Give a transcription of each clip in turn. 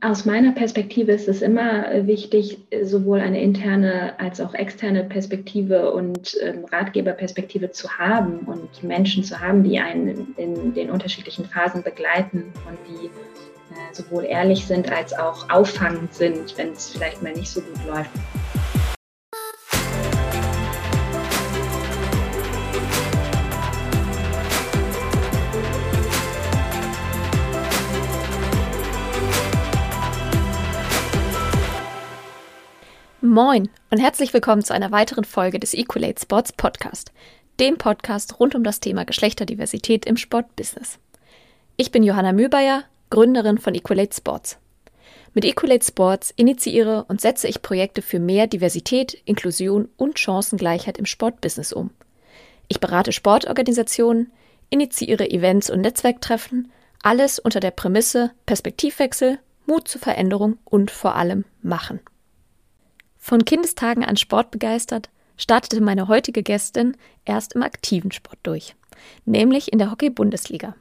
Aus meiner Perspektive ist es immer wichtig, sowohl eine interne als auch externe Perspektive und ähm, Ratgeberperspektive zu haben und Menschen zu haben, die einen in den unterschiedlichen Phasen begleiten und die äh, sowohl ehrlich sind als auch auffangend sind, wenn es vielleicht mal nicht so gut läuft. Moin und herzlich willkommen zu einer weiteren Folge des Equalate Sports Podcast, dem Podcast rund um das Thema Geschlechterdiversität im Sportbusiness. Ich bin Johanna Mühlbayer, Gründerin von Equalate Sports. Mit Equalate Sports initiiere und setze ich Projekte für mehr Diversität, Inklusion und Chancengleichheit im Sportbusiness um. Ich berate Sportorganisationen, initiiere Events und Netzwerktreffen, alles unter der Prämisse Perspektivwechsel, Mut zur Veränderung und vor allem Machen. Von Kindestagen an sportbegeistert startete meine heutige Gästin erst im aktiven Sport durch, nämlich in der Hockey-Bundesliga.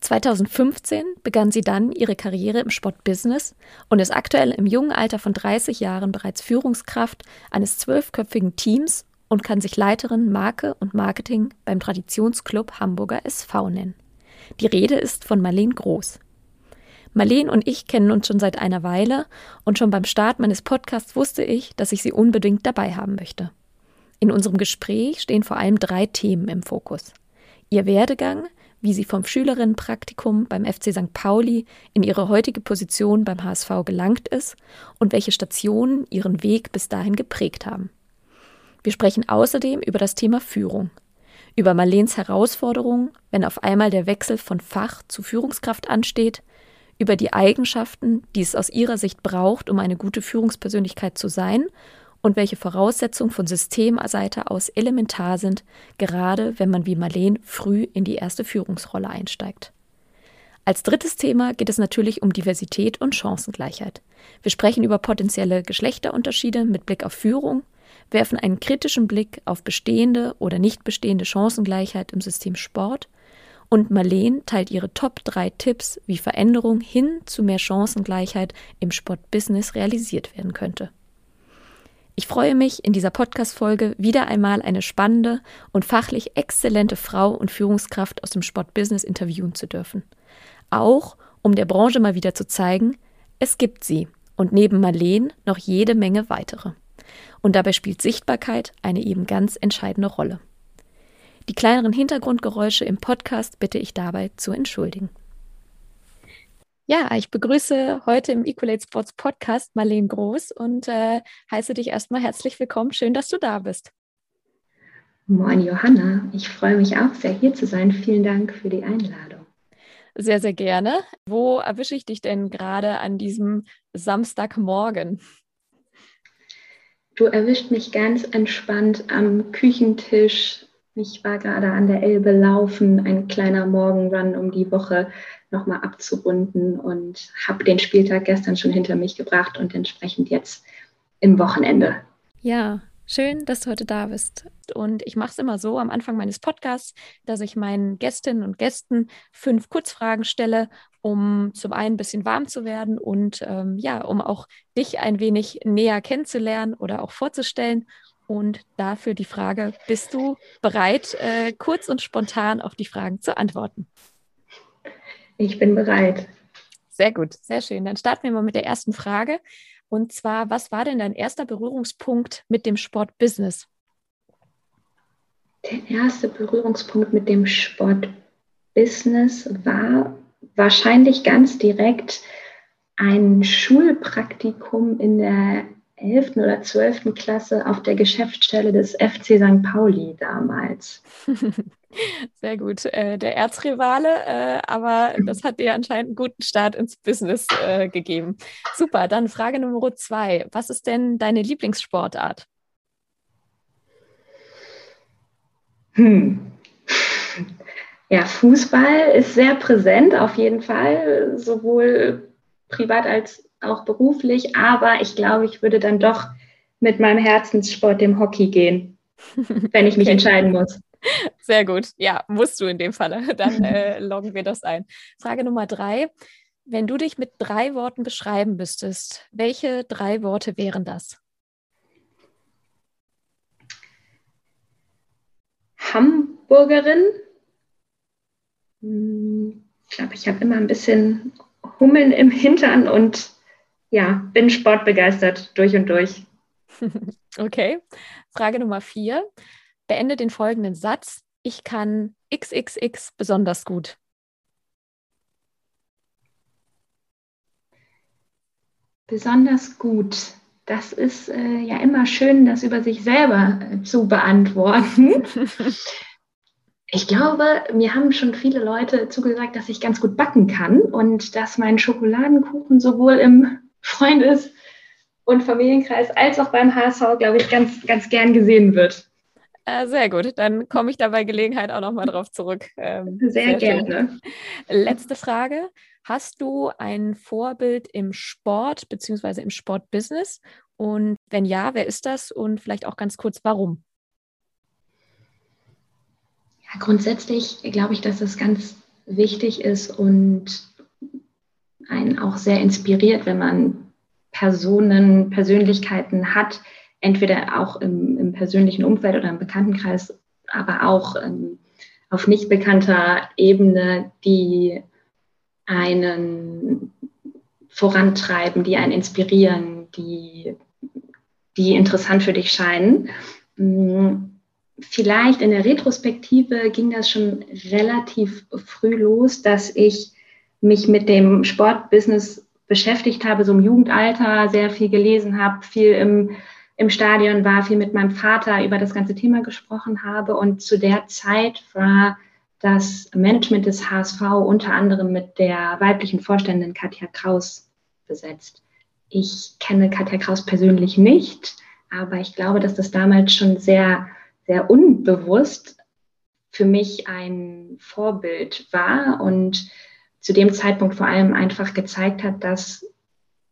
2015 begann sie dann ihre Karriere im Sportbusiness und ist aktuell im jungen Alter von 30 Jahren bereits Führungskraft eines zwölfköpfigen Teams und kann sich Leiterin Marke und Marketing beim Traditionsclub Hamburger SV nennen. Die Rede ist von Marlene Groß. Marleen und ich kennen uns schon seit einer Weile und schon beim Start meines Podcasts wusste ich, dass ich sie unbedingt dabei haben möchte. In unserem Gespräch stehen vor allem drei Themen im Fokus. Ihr Werdegang, wie sie vom Schülerinnenpraktikum beim FC St. Pauli in ihre heutige Position beim HSV gelangt ist und welche Stationen ihren Weg bis dahin geprägt haben. Wir sprechen außerdem über das Thema Führung, über Marleens Herausforderungen, wenn auf einmal der Wechsel von Fach zu Führungskraft ansteht, über die Eigenschaften, die es aus ihrer Sicht braucht, um eine gute Führungspersönlichkeit zu sein und welche Voraussetzungen von Systemseite aus elementar sind, gerade wenn man wie Marleen früh in die erste Führungsrolle einsteigt. Als drittes Thema geht es natürlich um Diversität und Chancengleichheit. Wir sprechen über potenzielle Geschlechterunterschiede mit Blick auf Führung, werfen einen kritischen Blick auf bestehende oder nicht bestehende Chancengleichheit im System Sport und Marleen teilt ihre Top 3 Tipps, wie Veränderung hin zu mehr Chancengleichheit im Sportbusiness realisiert werden könnte. Ich freue mich, in dieser Podcast-Folge wieder einmal eine spannende und fachlich exzellente Frau und Führungskraft aus dem Sportbusiness interviewen zu dürfen. Auch, um der Branche mal wieder zu zeigen, es gibt sie und neben Marleen noch jede Menge weitere. Und dabei spielt Sichtbarkeit eine eben ganz entscheidende Rolle. Die kleineren Hintergrundgeräusche im Podcast bitte ich dabei zu entschuldigen. Ja, ich begrüße heute im Equalate Sports Podcast Marlene Groß und äh, heiße dich erstmal herzlich willkommen. Schön, dass du da bist. Moin Johanna, ich freue mich auch sehr hier zu sein. Vielen Dank für die Einladung. Sehr, sehr gerne. Wo erwische ich dich denn gerade an diesem Samstagmorgen? Du erwischt mich ganz entspannt am Küchentisch ich war gerade an der Elbe laufen, ein kleiner Morgenrun, um die Woche nochmal abzurunden und habe den Spieltag gestern schon hinter mich gebracht und entsprechend jetzt im Wochenende. Ja, schön, dass du heute da bist. Und ich mache es immer so am Anfang meines Podcasts, dass ich meinen Gästinnen und Gästen fünf Kurzfragen stelle, um zum einen ein bisschen warm zu werden und ähm, ja, um auch dich ein wenig näher kennenzulernen oder auch vorzustellen und dafür die Frage, bist du bereit, äh, kurz und spontan auf die Fragen zu antworten? Ich bin bereit. Sehr gut, sehr schön. Dann starten wir mal mit der ersten Frage. Und zwar, was war denn dein erster Berührungspunkt mit dem Sportbusiness? Der erste Berührungspunkt mit dem Sportbusiness war wahrscheinlich ganz direkt ein Schulpraktikum in der 11. oder 12. Klasse auf der Geschäftsstelle des FC St. Pauli damals. Sehr gut. Äh, der Erzrivale, äh, aber das hat dir anscheinend einen guten Start ins Business äh, gegeben. Super, dann Frage Nummer zwei. Was ist denn deine Lieblingssportart? Hm. Ja, Fußball ist sehr präsent auf jeden Fall, sowohl privat als auch beruflich, aber ich glaube, ich würde dann doch mit meinem Herzenssport, dem Hockey, gehen, wenn ich mich okay. entscheiden muss. Sehr gut. Ja, musst du in dem Falle. Dann äh, loggen wir das ein. Frage Nummer drei. Wenn du dich mit drei Worten beschreiben müsstest, welche drei Worte wären das? Hamburgerin. Hm, ich glaube, ich habe immer ein bisschen Hummeln im Hintern und ja, bin sportbegeistert durch und durch. Okay. Frage Nummer vier. Beende den folgenden Satz. Ich kann XXX besonders gut. Besonders gut. Das ist äh, ja immer schön, das über sich selber äh, zu beantworten. ich glaube, mir haben schon viele Leute zugesagt, dass ich ganz gut backen kann und dass mein Schokoladenkuchen sowohl im Freundes- und Familienkreis als auch beim HSV, glaube ich, ganz, ganz gern gesehen wird. Äh, sehr gut, dann komme ich da bei Gelegenheit auch nochmal drauf zurück. Ähm, sehr, sehr gerne. Letzte Frage. Hast du ein Vorbild im Sport bzw. im Sportbusiness? Und wenn ja, wer ist das? Und vielleicht auch ganz kurz, warum? Ja, grundsätzlich glaube ich, dass das ganz wichtig ist und einen auch sehr inspiriert, wenn man Personen, Persönlichkeiten hat, entweder auch im, im persönlichen Umfeld oder im Bekanntenkreis, aber auch ähm, auf nicht bekannter Ebene, die einen vorantreiben, die einen inspirieren, die, die interessant für dich scheinen. Mm, vielleicht in der Retrospektive ging das schon relativ früh los, dass ich mich mit dem Sportbusiness beschäftigt habe, so im Jugendalter, sehr viel gelesen habe, viel im, im Stadion war, viel mit meinem Vater über das ganze Thema gesprochen habe. Und zu der Zeit war das Management des HSV unter anderem mit der weiblichen Vorständin Katja Kraus besetzt. Ich kenne Katja Kraus persönlich nicht, aber ich glaube, dass das damals schon sehr, sehr unbewusst für mich ein Vorbild war und zu dem Zeitpunkt vor allem einfach gezeigt hat, dass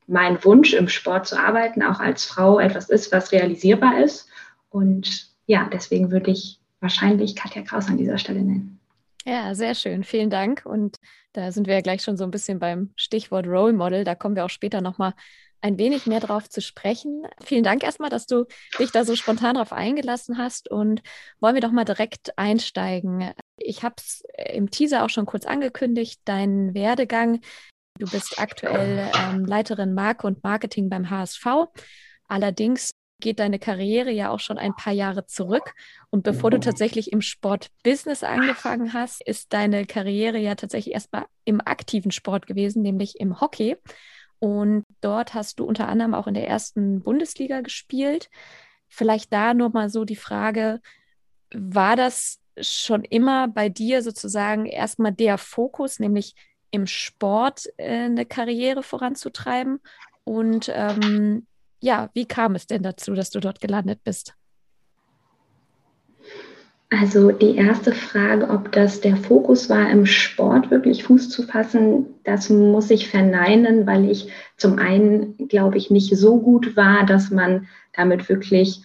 mein Wunsch im Sport zu arbeiten auch als Frau etwas ist, was realisierbar ist. Und ja, deswegen würde ich wahrscheinlich Katja Kraus an dieser Stelle nennen. Ja, sehr schön. Vielen Dank. Und da sind wir ja gleich schon so ein bisschen beim Stichwort Role Model. Da kommen wir auch später nochmal ein wenig mehr drauf zu sprechen. Vielen Dank erstmal, dass du dich da so spontan drauf eingelassen hast. Und wollen wir doch mal direkt einsteigen. Ich habe es im Teaser auch schon kurz angekündigt, deinen Werdegang. Du bist aktuell ähm, Leiterin Marke und Marketing beim HSV. Allerdings geht deine Karriere ja auch schon ein paar Jahre zurück. Und bevor du tatsächlich im Sportbusiness angefangen hast, ist deine Karriere ja tatsächlich erstmal im aktiven Sport gewesen, nämlich im Hockey. Und dort hast du unter anderem auch in der ersten Bundesliga gespielt. Vielleicht da nur mal so die Frage, war das schon immer bei dir sozusagen erstmal der Fokus, nämlich im Sport äh, eine Karriere voranzutreiben? Und ähm, ja, wie kam es denn dazu, dass du dort gelandet bist? Also die erste Frage, ob das der Fokus war, im Sport wirklich Fuß zu fassen, das muss ich verneinen, weil ich zum einen, glaube ich, nicht so gut war, dass man damit wirklich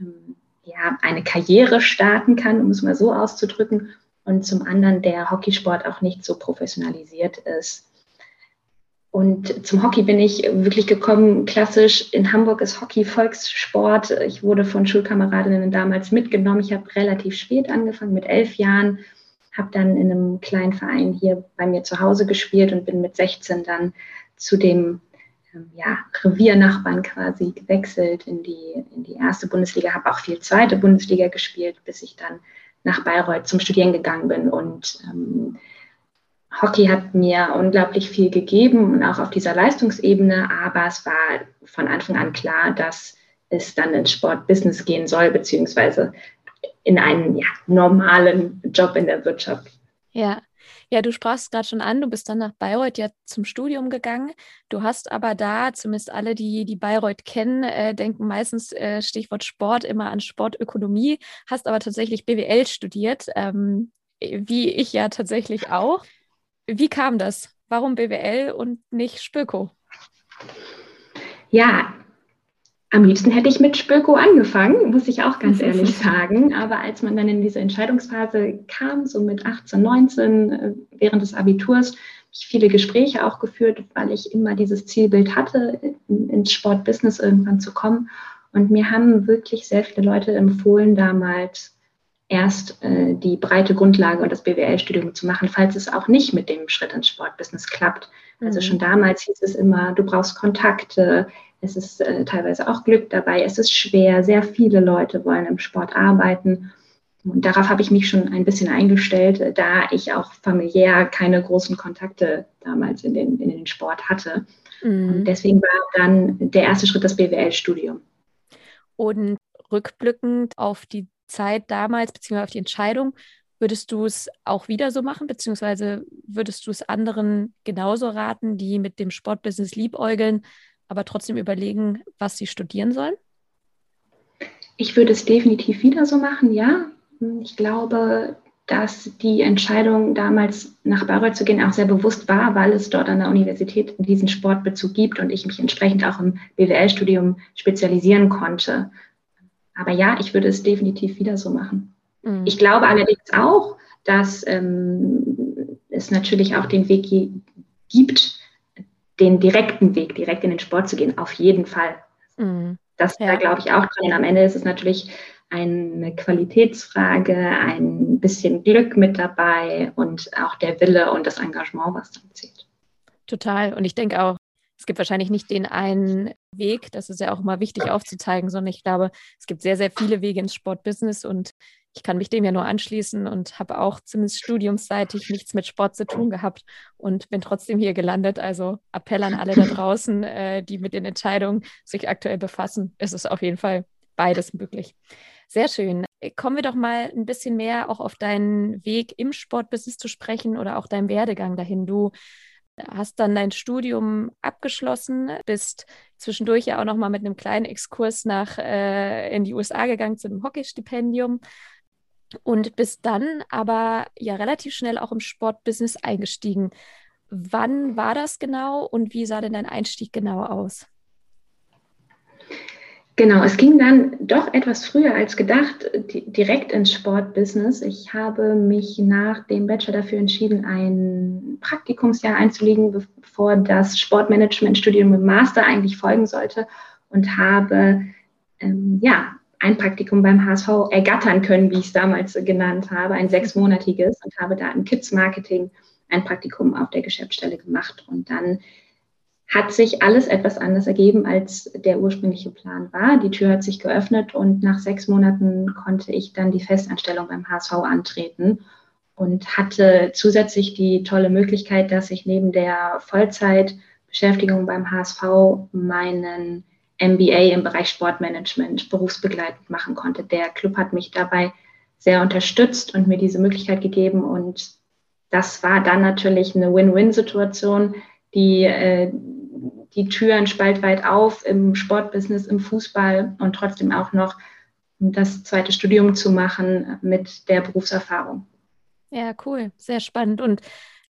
ähm, ja, eine Karriere starten kann, um es mal so auszudrücken. Und zum anderen der Hockeysport auch nicht so professionalisiert ist. Und zum Hockey bin ich wirklich gekommen, klassisch. In Hamburg ist Hockey Volkssport. Ich wurde von Schulkameradinnen damals mitgenommen. Ich habe relativ spät angefangen, mit elf Jahren, habe dann in einem kleinen Verein hier bei mir zu Hause gespielt und bin mit 16 dann zu dem ähm, ja, Reviernachbarn quasi gewechselt in die, in die erste Bundesliga, habe auch viel zweite Bundesliga gespielt, bis ich dann nach Bayreuth zum Studieren gegangen bin und ähm, Hockey hat mir unglaublich viel gegeben und auch auf dieser Leistungsebene, aber es war von Anfang an klar, dass es dann ins Sportbusiness gehen soll, beziehungsweise in einen ja, normalen Job in der Wirtschaft. Ja, ja, du sprachst gerade schon an, du bist dann nach Bayreuth ja zum Studium gegangen. Du hast aber da, zumindest alle, die die Bayreuth kennen, äh, denken meistens äh, Stichwort Sport immer an Sportökonomie, hast aber tatsächlich BWL studiert, ähm, wie ich ja tatsächlich auch. Wie kam das? Warum BWL und nicht Spöko? Ja, am liebsten hätte ich mit Spöko angefangen, muss ich auch ganz ehrlich sagen. Aber als man dann in diese Entscheidungsphase kam, so mit 18, 19, äh, während des Abiturs, ich viele Gespräche auch geführt, weil ich immer dieses Zielbild hatte, ins Sportbusiness irgendwann zu kommen. Und mir haben wirklich sehr viele Leute empfohlen, damals erst äh, die breite Grundlage und das BWL-Studium zu machen, falls es auch nicht mit dem Schritt ins Sportbusiness klappt. Also mhm. Also schon damals hieß es immer, du brauchst Kontakte, es ist äh, teilweise auch Glück dabei, es ist schwer, sehr viele Leute wollen im Sport arbeiten. Und darauf habe ich mich schon ein bisschen eingestellt, äh, da ich auch familiär keine großen Kontakte damals in den, in den Sport hatte. Mhm. deswegen war dann der erste Schritt das BWL-Studium. Und rückblickend auf die Zeit damals, beziehungsweise auf die Entscheidung, würdest du es auch wieder so machen, beziehungsweise würdest du es anderen genauso raten, die mit dem Sportbusiness liebäugeln, aber trotzdem überlegen, was sie studieren sollen? Ich würde es definitiv wieder so machen, ja. Ich glaube, dass die Entscheidung, damals nach Bayreuth zu gehen, auch sehr bewusst war, weil es dort an der Universität diesen Sportbezug gibt und ich mich entsprechend auch im BWL-Studium spezialisieren konnte. Aber ja, ich würde es definitiv wieder so machen. Mhm. Ich glaube allerdings auch, dass ähm, es natürlich auch den Weg gibt, den direkten Weg, direkt in den Sport zu gehen, auf jeden Fall. Mhm. Das ja. da glaube ich auch dran. Am Ende ist es natürlich eine Qualitätsfrage, ein bisschen Glück mit dabei und auch der Wille und das Engagement, was dann zählt. Total. Und ich denke auch, es gibt wahrscheinlich nicht den einen Weg, das ist ja auch immer wichtig aufzuzeigen, sondern ich glaube, es gibt sehr, sehr viele Wege ins Sportbusiness und ich kann mich dem ja nur anschließen und habe auch zumindest studiumsseitig nichts mit Sport zu tun gehabt und bin trotzdem hier gelandet. Also Appell an alle da draußen, äh, die mit den Entscheidungen sich aktuell befassen. Es ist auf jeden Fall beides möglich. Sehr schön. Kommen wir doch mal ein bisschen mehr auch auf deinen Weg im Sportbusiness zu sprechen oder auch deinen Werdegang dahin. Du hast dann dein Studium abgeschlossen, bist zwischendurch ja auch noch mal mit einem kleinen Exkurs nach äh, in die USA gegangen zu einem Hockeystipendium und bist dann aber ja relativ schnell auch im Sportbusiness eingestiegen. Wann war das genau und wie sah denn dein Einstieg genau aus? Genau, es ging dann doch etwas früher als gedacht direkt ins Sportbusiness. Ich habe mich nach dem Bachelor dafür entschieden, ein Praktikumsjahr einzulegen, bevor das Sportmanagement-Studium im Master eigentlich folgen sollte und habe ähm, ja ein Praktikum beim HSV ergattern können, wie ich es damals genannt habe, ein sechsmonatiges und habe da im Kids Marketing ein Praktikum auf der Geschäftsstelle gemacht und dann hat sich alles etwas anders ergeben, als der ursprüngliche Plan war. Die Tür hat sich geöffnet und nach sechs Monaten konnte ich dann die Festanstellung beim HSV antreten und hatte zusätzlich die tolle Möglichkeit, dass ich neben der Vollzeitbeschäftigung beim HSV meinen MBA im Bereich Sportmanagement berufsbegleitend machen konnte. Der Club hat mich dabei sehr unterstützt und mir diese Möglichkeit gegeben und das war dann natürlich eine Win-Win-Situation, die äh, die Türen spaltweit auf im Sportbusiness, im Fußball und trotzdem auch noch das zweite Studium zu machen mit der Berufserfahrung. Ja, cool, sehr spannend. Und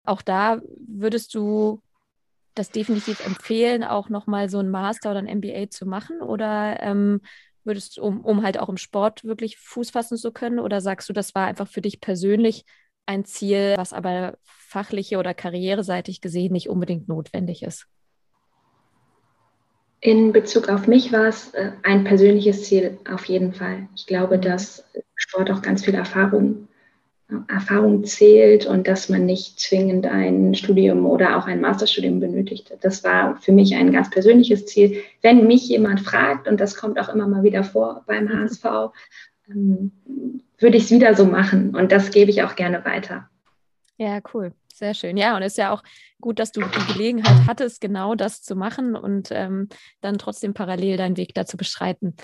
auch da würdest du das definitiv empfehlen, auch nochmal so ein Master oder ein MBA zu machen? Oder ähm, würdest du, um, um halt auch im Sport wirklich Fuß fassen zu können? Oder sagst du, das war einfach für dich persönlich ein Ziel, was aber fachliche oder karriereseitig gesehen nicht unbedingt notwendig ist? In Bezug auf mich war es äh, ein persönliches Ziel auf jeden Fall. Ich glaube, mhm. dass Sport auch ganz viel Erfahrung, äh, Erfahrung zählt und dass man nicht zwingend ein Studium oder auch ein Masterstudium benötigt. Das war für mich ein ganz persönliches Ziel. Wenn mich jemand fragt, und das kommt auch immer mal wieder vor beim HSV, ähm, würde ich es wieder so machen und das gebe ich auch gerne weiter. Ja, cool. Sehr schön. Ja, und es ist ja auch gut, dass du die Gelegenheit hattest, genau das zu machen und ähm, dann trotzdem parallel deinen Weg dazu beschreiten.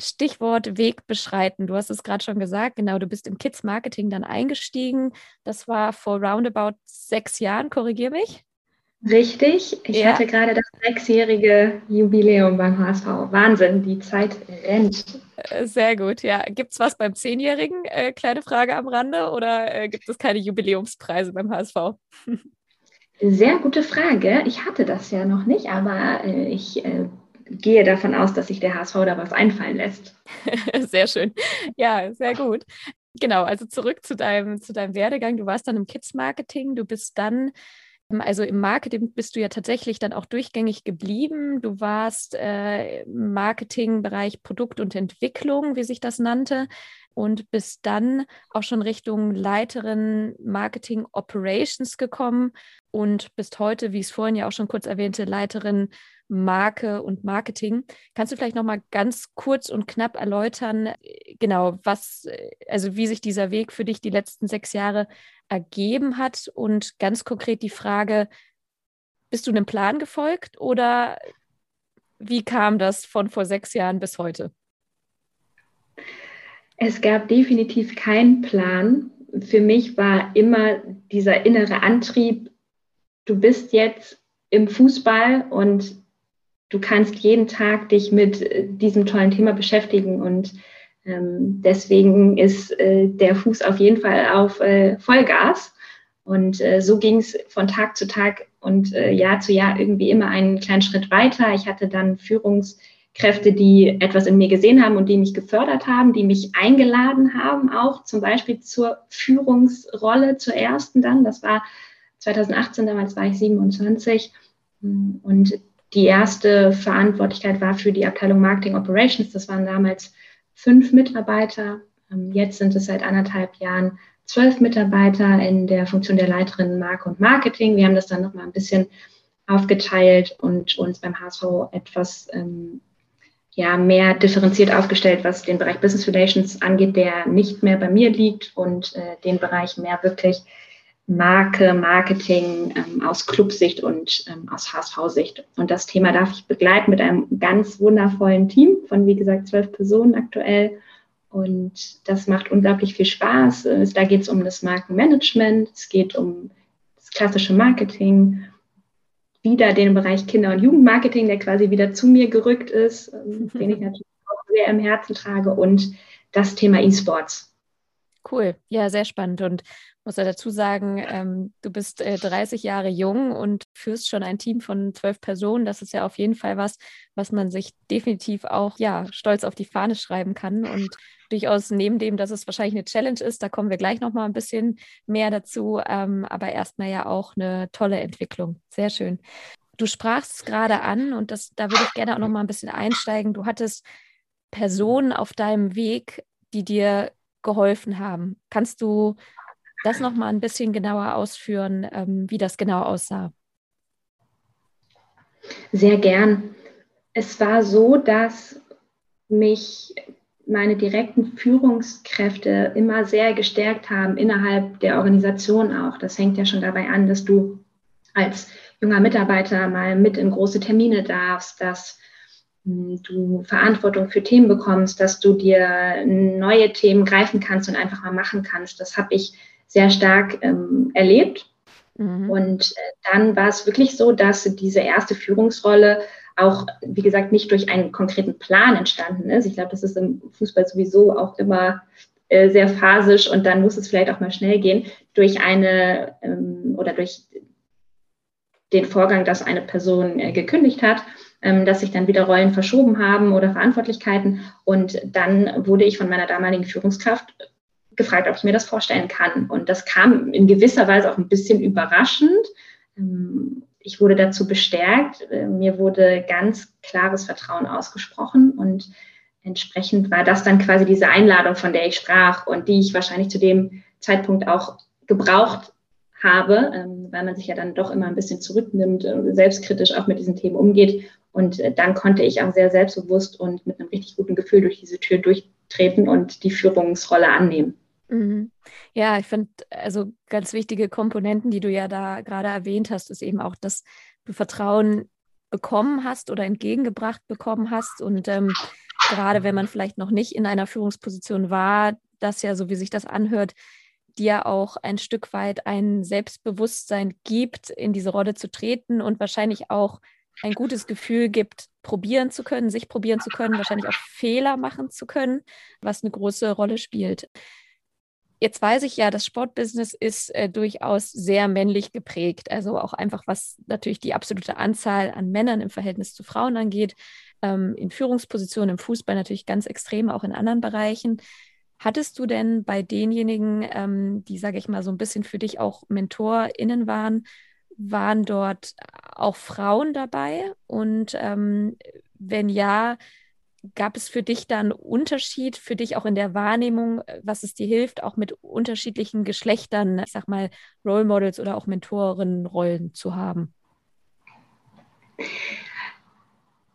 Stichwort Weg beschreiten. Du hast es gerade schon gesagt, genau, du bist im Kids Marketing dann eingestiegen. Das war vor roundabout sechs Jahren, korrigier mich. Richtig. Ich ja. hatte gerade das sechsjährige Jubiläum beim HSV. Wahnsinn, die Zeit rennt. Äh, sehr gut, ja. Gibt es was beim Zehnjährigen? Äh, kleine Frage am Rande. Oder äh, gibt es keine Jubiläumspreise beim HSV? Sehr gute Frage. Ich hatte das ja noch nicht, aber äh, ich äh, gehe davon aus, dass sich der HSV da was einfallen lässt. sehr schön. Ja, sehr gut. Genau, also zurück zu deinem, zu deinem Werdegang. Du warst dann im Kids-Marketing. Du bist dann Also im Marketing bist du ja tatsächlich dann auch durchgängig geblieben. Du warst äh, im Marketingbereich Produkt und Entwicklung, wie sich das nannte, und bist dann auch schon Richtung Leiterin Marketing Operations gekommen und bist heute, wie ich es vorhin ja auch schon kurz erwähnte, Leiterin Marke und Marketing. Kannst du vielleicht noch mal ganz kurz und knapp erläutern, äh, genau, was, äh, also wie sich dieser Weg für dich die letzten sechs Jahre ergeben hat und ganz konkret die Frage, bist du einem Plan gefolgt oder wie kam das von vor sechs Jahren bis heute? Es gab definitiv keinen Plan. Für mich war immer dieser innere Antrieb, du bist jetzt im Fußball und du kannst jeden Tag dich mit äh, diesem tollen Thema beschäftigen und ähm, deswegen ist äh, der Fuß auf jeden Fall auf äh, Vollgas. Und äh, so ging es von Tag zu Tag und äh, Jahr zu Jahr irgendwie immer einen kleinen Schritt weiter. Ich hatte dann Führungskräfte, die etwas in mir gesehen haben und die mich gefördert haben, die mich eingeladen haben, auch zum Beispiel zur Führungsrolle, zur ersten dann. Das war 2018, damals war ich 27. Und die erste Verantwortlichkeit war für die Abteilung Marketing Operations. Das waren damals fünf Mitarbeiter. Ähm, jetzt sind es seit anderthalb Jahren zwölf Mitarbeiter in der Funktion der Leiterin Marke und Marketing. Wir haben das dann nochmal ein bisschen aufgeteilt und uns beim HSV etwas ähm, ja, mehr differenziert aufgestellt, was den Bereich Business Relations angeht, der nicht mehr bei mir liegt und äh, den Bereich mehr wirklich Marke, Marketing ähm, aus Clubsicht und ähm, aus HSV-Sicht. Und das Thema darf ich begleiten mit einem ganz wundervollen Team von, wie gesagt, zwölf Personen aktuell. Und das macht unglaublich viel Spaß. Da geht es um das Markenmanagement, es geht um das klassische Marketing, wieder den Bereich Kinder- und Jugendmarketing, der quasi wieder zu mir gerückt ist, ähm, den ich natürlich auch sehr im Herzen trage, und das Thema E-Sports. Cool, ja, sehr spannend. Und muss ja dazu sagen, ähm, du bist äh, 30 Jahre jung und führst schon ein Team von zwölf Personen. Das ist ja auf jeden Fall was, was man sich definitiv auch ja stolz auf die Fahne schreiben kann und durchaus neben dem, dass es wahrscheinlich eine Challenge ist, da kommen wir gleich noch mal ein bisschen mehr dazu, ähm, aber erstmal ja auch eine tolle Entwicklung. Sehr schön. Du sprachst es gerade an und das, da würde ich gerne auch noch mal ein bisschen einsteigen. Du hattest Personen auf deinem Weg, die dir geholfen haben. Kannst du das noch mal ein bisschen genauer ausführen, ähm, wie das genau aussah? Sehr gern. Es war so, dass mich meine direkten Führungskräfte immer sehr gestärkt haben, innerhalb der Organisation auch. Das fängt ja schon dabei an, dass du als junger Mitarbeiter mal mit in große Termine darfst, dass hm, du Verantwortung für Themen bekommst, dass du dir neue Themen greifen kannst und einfach mal machen kannst. Das habe ich sehr stark ähm, erlebt. Mhm. Und äh, dann war es wirklich so, dass diese erste Führungsrolle auch, wie gesagt, nicht durch einen konkreten Plan entstanden ist. Ich glaube, das ist im Fußball sowieso auch immer äh, sehr phasisch und dann muss es vielleicht auch mal schnell gehen, durch eine ähm, oder durch den Vorgang, dass eine Person äh, gekündigt hat, ähm, dass sich dann wieder Rollen verschoben haben oder Verantwortlichkeiten. Und dann wurde ich von meiner damaligen Führungskraft gefragt, ob ich mir das vorstellen kann. Und das kam in gewisser Weise auch ein bisschen überraschend. Ähm, ich wurde dazu bestärkt. Äh, mir wurde ganz klares Vertrauen ausgesprochen und entsprechend war das dann quasi diese Einladung, von der ich sprach und die ich wahrscheinlich zu dem Zeitpunkt auch gebraucht habe, ähm, weil man sich ja dann doch immer ein bisschen zurücknimmt, und selbstkritisch auch mit diesen Themen umgeht. Und äh, dann konnte ich auch sehr selbstbewusst und mit einem richtig guten Gefühl durch diese Tür durchtreten und die Führungsrolle annehmen. Mhm. Ja, ich finde, also ganz wichtige Komponenten, die du ja da gerade erwähnt hast, ist eben auch, dass du Vertrauen bekommen hast oder entgegengebracht bekommen hast. Und ähm, gerade wenn man vielleicht noch nicht in einer Führungsposition war, das ja, so wie sich das anhört, dir auch ein Stück weit ein Selbstbewusstsein gibt, in diese Rolle zu treten und wahrscheinlich auch ein gutes Gefühl gibt, probieren zu können, sich probieren zu können, wahrscheinlich auch Fehler machen zu können, was eine große Rolle spielt. Jetzt weiß ich ja, das Sportbusiness ist äh, durchaus sehr männlich geprägt. Also auch einfach, was natürlich die absolute Anzahl an Männern im Verhältnis zu Frauen angeht. Ähm, in Führungspositionen im Fußball natürlich ganz extrem, auch in anderen Bereichen. Hattest du denn bei denjenigen, ähm, die, sage ich mal, so ein bisschen für dich auch MentorInnen waren, waren dort auch Frauen dabei? Und ähm, wenn ja, gab es für dich da einen Unterschied, für dich auch in der Wahrnehmung, was es dir hilft, auch mit unterschiedlichen Geschlechtern, ich sag mal, Role Models oder auch Mentorinnenrollen zu haben?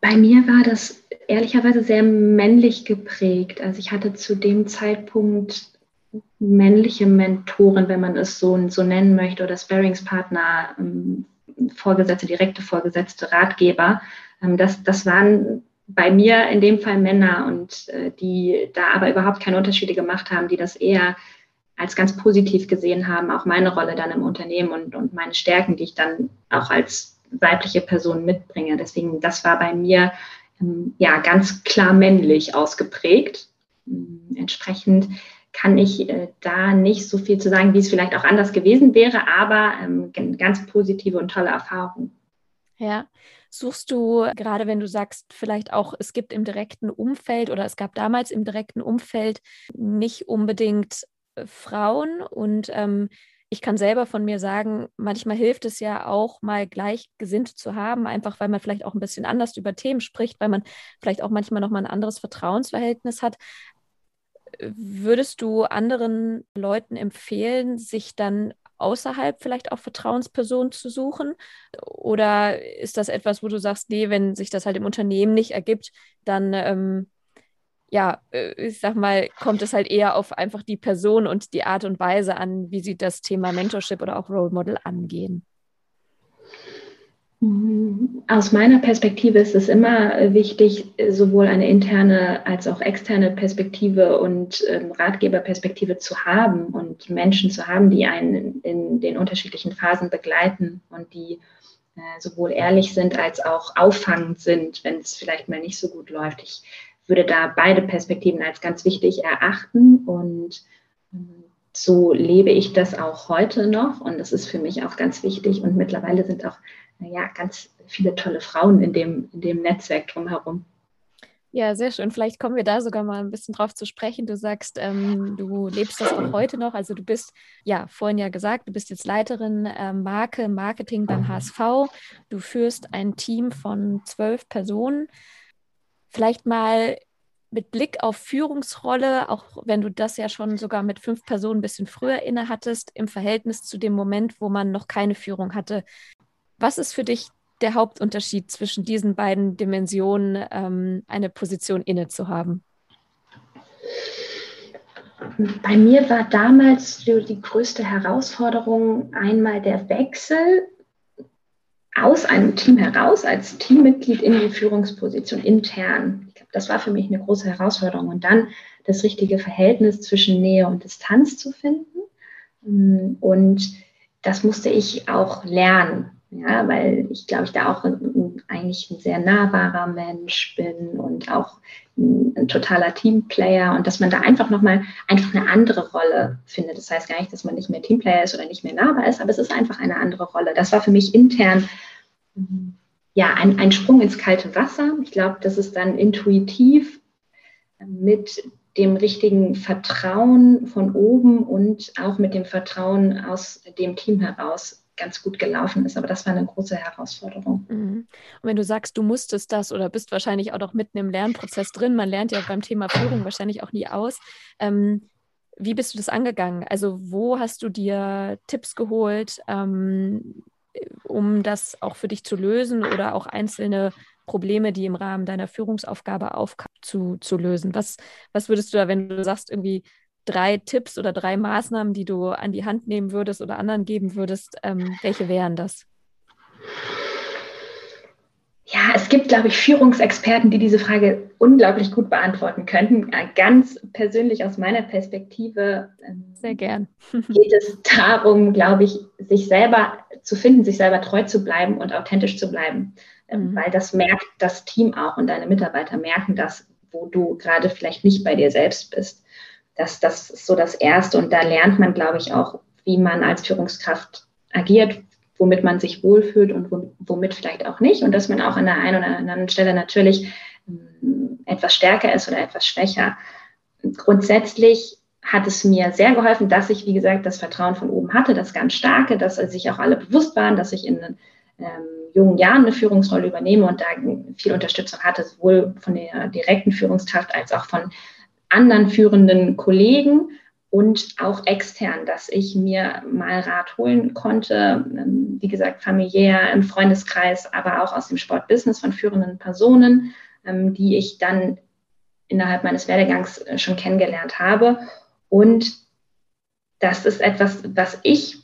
Bei mir war das ehrlicherweise sehr männlich geprägt. Also ich hatte zu dem Zeitpunkt männliche Mentoren, wenn man es so, so nennen möchte, oder Sparringspartner, ähm, Vorgesetzte, direkte Vorgesetzte, Ratgeber. Ähm, das, das waren bei mir in dem Fall Männer und äh, die da aber überhaupt keine Unterschiede gemacht haben, die das eher als ganz positiv gesehen haben, auch meine Rolle dann im Unternehmen und, und meine Stärken, die ich dann auch als weibliche Person mitbringe. Deswegen, das war bei mir ähm, ja ganz klar männlich ausgeprägt. Ähm, entsprechend kann ich äh, da nicht so viel zu sagen, wie es vielleicht auch anders gewesen wäre, aber ähm, ganz positive und tolle Erfahrung. Ja, Suchst du, gerade wenn du sagst, vielleicht auch, es gibt im direkten Umfeld oder es gab damals im direkten Umfeld nicht unbedingt äh, Frauen und ähm, ich kann selber von mir sagen, manchmal hilft es ja auch mal gleichgesinnt zu haben, einfach weil man vielleicht auch ein bisschen anders über Themen spricht, weil man vielleicht auch manchmal noch mal ein anderes Vertrauensverhältnis hat. Würdest du anderen Leuten empfehlen, sich dann außerhalb vielleicht auch Vertrauenspersonen zu suchen? Oder ist das etwas, wo du sagst, nee, wenn sich das halt im Unternehmen nicht ergibt, dann ähm, ja, äh, ich sag mal, kommt es halt eher auf einfach die Person und die Art und Weise an, wie sie das Thema Mentorship oder auch Role Model angehen. Aus meiner Perspektive ist es immer wichtig, sowohl eine interne als auch externe Perspektive und ähm, Ratgeberperspektive zu haben und Menschen zu haben, die einen in den unterschiedlichen Phasen begleiten und die äh, sowohl ehrlich sind als auch auffangend sind, wenn es vielleicht mal nicht so gut läuft. Ich würde da beide Perspektiven als ganz wichtig erachten und ähm, so lebe ich das auch heute noch und das ist für mich auch ganz wichtig und mittlerweile sind auch ja, ganz viele tolle Frauen in dem, in dem Netzwerk drumherum. Ja, sehr schön. Vielleicht kommen wir da sogar mal ein bisschen drauf zu sprechen. Du sagst, ähm, du lebst das auch heute noch. Also du bist, ja, vorhin ja gesagt, du bist jetzt Leiterin äh, Marke, Marketing beim HSV. Du führst ein Team von zwölf Personen. Vielleicht mal mit Blick auf Führungsrolle, auch wenn du das ja schon sogar mit fünf Personen ein bisschen früher inne hattest, im Verhältnis zu dem Moment, wo man noch keine Führung hatte. Was ist für dich der Hauptunterschied zwischen diesen beiden Dimensionen, ähm, eine Position inne zu haben? Bei mir war damals die größte Herausforderung einmal der Wechsel aus einem Team heraus als Teammitglied in die Führungsposition intern. Das war für mich eine große Herausforderung. Und dann das richtige Verhältnis zwischen Nähe und Distanz zu finden. Und das musste ich auch lernen. Ja, weil ich glaube, ich da auch ein, eigentlich ein sehr nahbarer Mensch bin und auch ein, ein, totaler Teamplayer und dass man da einfach nochmal einfach eine andere Rolle findet. Das heißt gar nicht, dass man nicht mehr Teamplayer ist oder nicht mehr nahbar ist, aber es ist einfach eine andere Rolle. Das war für mich intern ja ein, ein Sprung ins kalte Wasser. Ich glaube, das ist dann intuitiv mit dem richtigen Vertrauen von oben und auch mit dem Vertrauen aus dem Team heraus ganz gut gelaufen ist. Aber das war eine große Herausforderung. Mhm. Und wenn du sagst, du musstest das oder bist wahrscheinlich auch noch mitten im Lernprozess drin, man lernt ja beim Thema Führung wahrscheinlich auch nie aus. Ähm, wie bist du das angegangen? Also wo hast du dir Tipps geholt, ähm, um das auch für dich zu lösen oder auch einzelne Probleme, die im Rahmen deiner Führungsaufgabe aufkamen, zu, zu lösen? Was, was würdest du da, wenn du sagst, irgendwie drei Tipps oder drei Maßnahmen, die du an die Hand nehmen würdest oder anderen geben würdest, ähm, welche wären das? Ja, es gibt, glaube ich, Führungsexperten, die diese Frage unglaublich gut beantworten könnten. Äh, ganz persönlich aus meiner Perspektive ähm, Sehr gern. geht es darum, glaube ich, sich selber zu finden, sich selber treu zu bleiben und authentisch zu bleiben. Ähm, mhm. Weil das merkt das Team auch und deine Mitarbeiter merken das, wo du gerade vielleicht nicht bei dir selbst bist. Das, das ist so das Erste. Und da lernt man, glaube ich, auch, wie man als Führungskraft agiert, womit man sich wohlfühlt und womit vielleicht auch nicht. Und dass man auch an der einen oder anderen Stelle natürlich ähm, etwas stärker ist oder etwas schwächer. Grundsätzlich hat es mir sehr geholfen, dass ich, wie gesagt, das Vertrauen von oben hatte, das ganz starke, dass sich auch alle bewusst waren, dass ich in ähm, jungen Jahren eine Führungsrolle übernehme und da viel Unterstützung hatte, sowohl von der direkten Führungskraft als auch von anderen führenden Kollegen und auch extern, dass ich mir mal Rat holen konnte, ähm, wie gesagt, familiär, im Freundeskreis, aber auch aus dem Sportbusiness von führenden Personen, ähm, die ich dann innerhalb meines Werdegangs äh, schon kennengelernt habe. Und das ist etwas, was ich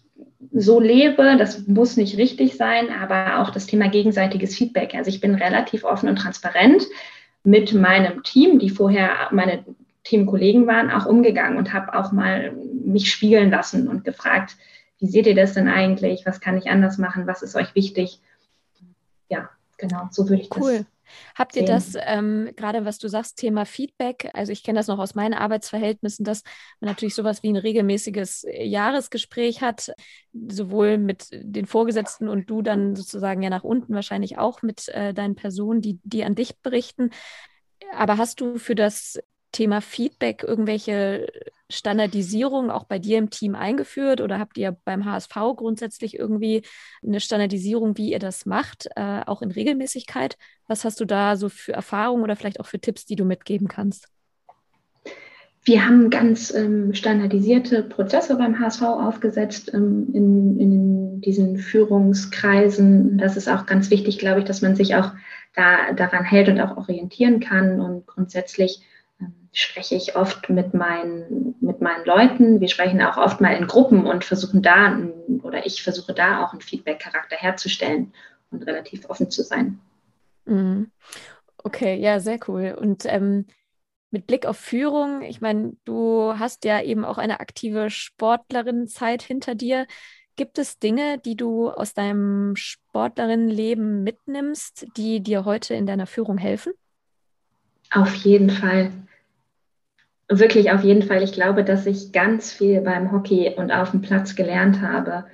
so lebe, das muss nicht richtig sein, aber auch das Thema gegenseitiges Feedback. Also ich bin relativ offen und transparent mit meinem Team, die vorher meine Teamkollegen waren, auch umgegangen und habe auch mal mich spiegeln lassen und gefragt, wie seht ihr das denn eigentlich? Was kann ich anders machen? Was ist euch wichtig? Ja, genau, so würde ich cool. das Habt ihr das, ähm, gerade was du sagst, Thema Feedback, also ich kenne das noch aus meinen Arbeitsverhältnissen, dass man natürlich sowas wie ein regelmäßiges Jahresgespräch hat, sowohl mit den Vorgesetzten und du dann sozusagen ja nach unten wahrscheinlich auch mit äh, deinen Personen, die, die an dich berichten. Aber hast du für das Thema Feedback irgendwelche Standardisierung auch bei dir im Team eingeführt oder habt ihr beim HSV grundsätzlich irgendwie eine Standardisierung, wie ihr das macht, äh, auch in Regelmäßigkeit? Was hast du da so für Erfahrungen oder vielleicht auch für Tipps, die du mitgeben kannst? Wir haben ganz ähm, standardisierte Prozesse beim HSV aufgesetzt ähm, in, in, diesen Führungskreisen. Das ist auch ganz wichtig, glaube ich, dass man sich auch da, daran hält und auch orientieren kann und grundsätzlich spreche ich oft mit meinen, mit meinen Leuten. Wir sprechen auch oft mal in Gruppen und versuchen da, oder ich versuche da auch einen Feedback-Charakter herzustellen und relativ offen zu sein. Mhm. Okay, ja, sehr cool. Und ähm, mit Blick auf Führung, ich meine, du hast ja eben auch eine aktive Sportlerinnenzeit hinter dir. Gibt es Dinge, die du aus deinem Sportlerinnenleben mitnimmst, die dir heute in deiner Führung helfen? Auf jeden Fall. Wirklich auf jeden Fall. Ich glaube, dass ich ganz viel beim Hockey und auf dem Platz gelernt habe.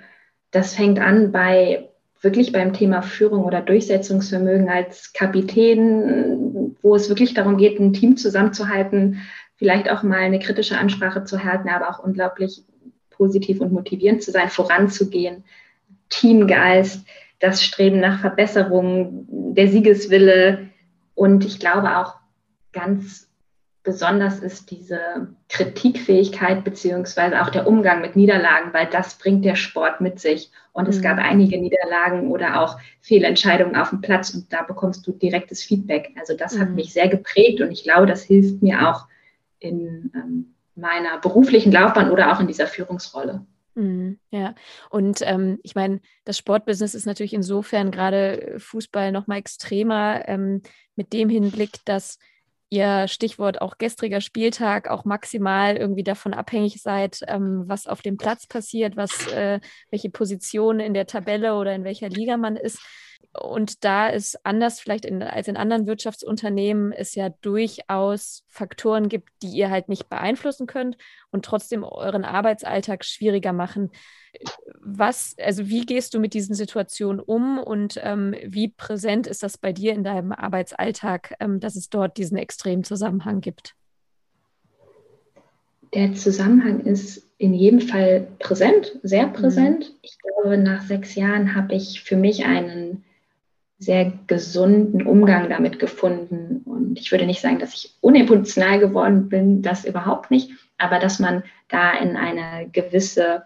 Das fängt an bei wirklich beim Thema Führung oder Durchsetzungsvermögen als Kapitän, wo es wirklich darum geht, ein Team zusammenzuhalten, vielleicht auch mal eine kritische Ansprache zu halten, aber auch unglaublich positiv und motivierend zu sein, voranzugehen. Teamgeist, das Streben nach Verbesserung, der Siegeswille und ich glaube auch ganz besonders ist diese Kritikfähigkeit beziehungsweise auch der Umgang mit Niederlagen, weil das bringt der Sport mit sich. Und es gab mhm. einige Niederlagen oder auch Fehlentscheidungen auf dem Platz und da bekommst du direktes Feedback. Also das mhm. hat mich sehr geprägt und ich glaube, das hilft mir auch in ähm, meiner beruflichen Laufbahn oder auch in dieser Führungsrolle. Mhm, ja, und ähm, ich meine, das Sportbusiness ist natürlich insofern gerade Fußball noch mal extremer ähm, mit dem Hinblick, dass ihr Stichwort auch gestriger Spieltag auch maximal irgendwie davon abhängig seid, ähm, was auf dem Platz passiert, was, äh, welche Position in der Tabelle oder in welcher Liga man ist. Und da ist anders vielleicht in, als in anderen Wirtschaftsunternehmen es ja durchaus Faktoren gibt, die ihr halt nicht beeinflussen könnt und trotzdem euren Arbeitsalltag schwieriger machen. Was, also wie gehst du mit diesen Situationen um und ähm, wie präsent ist das bei dir in deinem Arbeitsalltag, ähm, dass es dort diesen extremen Zusammenhang gibt? Der Zusammenhang ist in jedem Fall präsent, sehr präsent. Mhm. Ich glaube, nach sechs Jahren habe ich für mich einen sehr gesunden Umgang damit gefunden. Und ich würde nicht sagen, dass ich unemotional geworden bin, das überhaupt nicht, aber dass man da in eine gewisse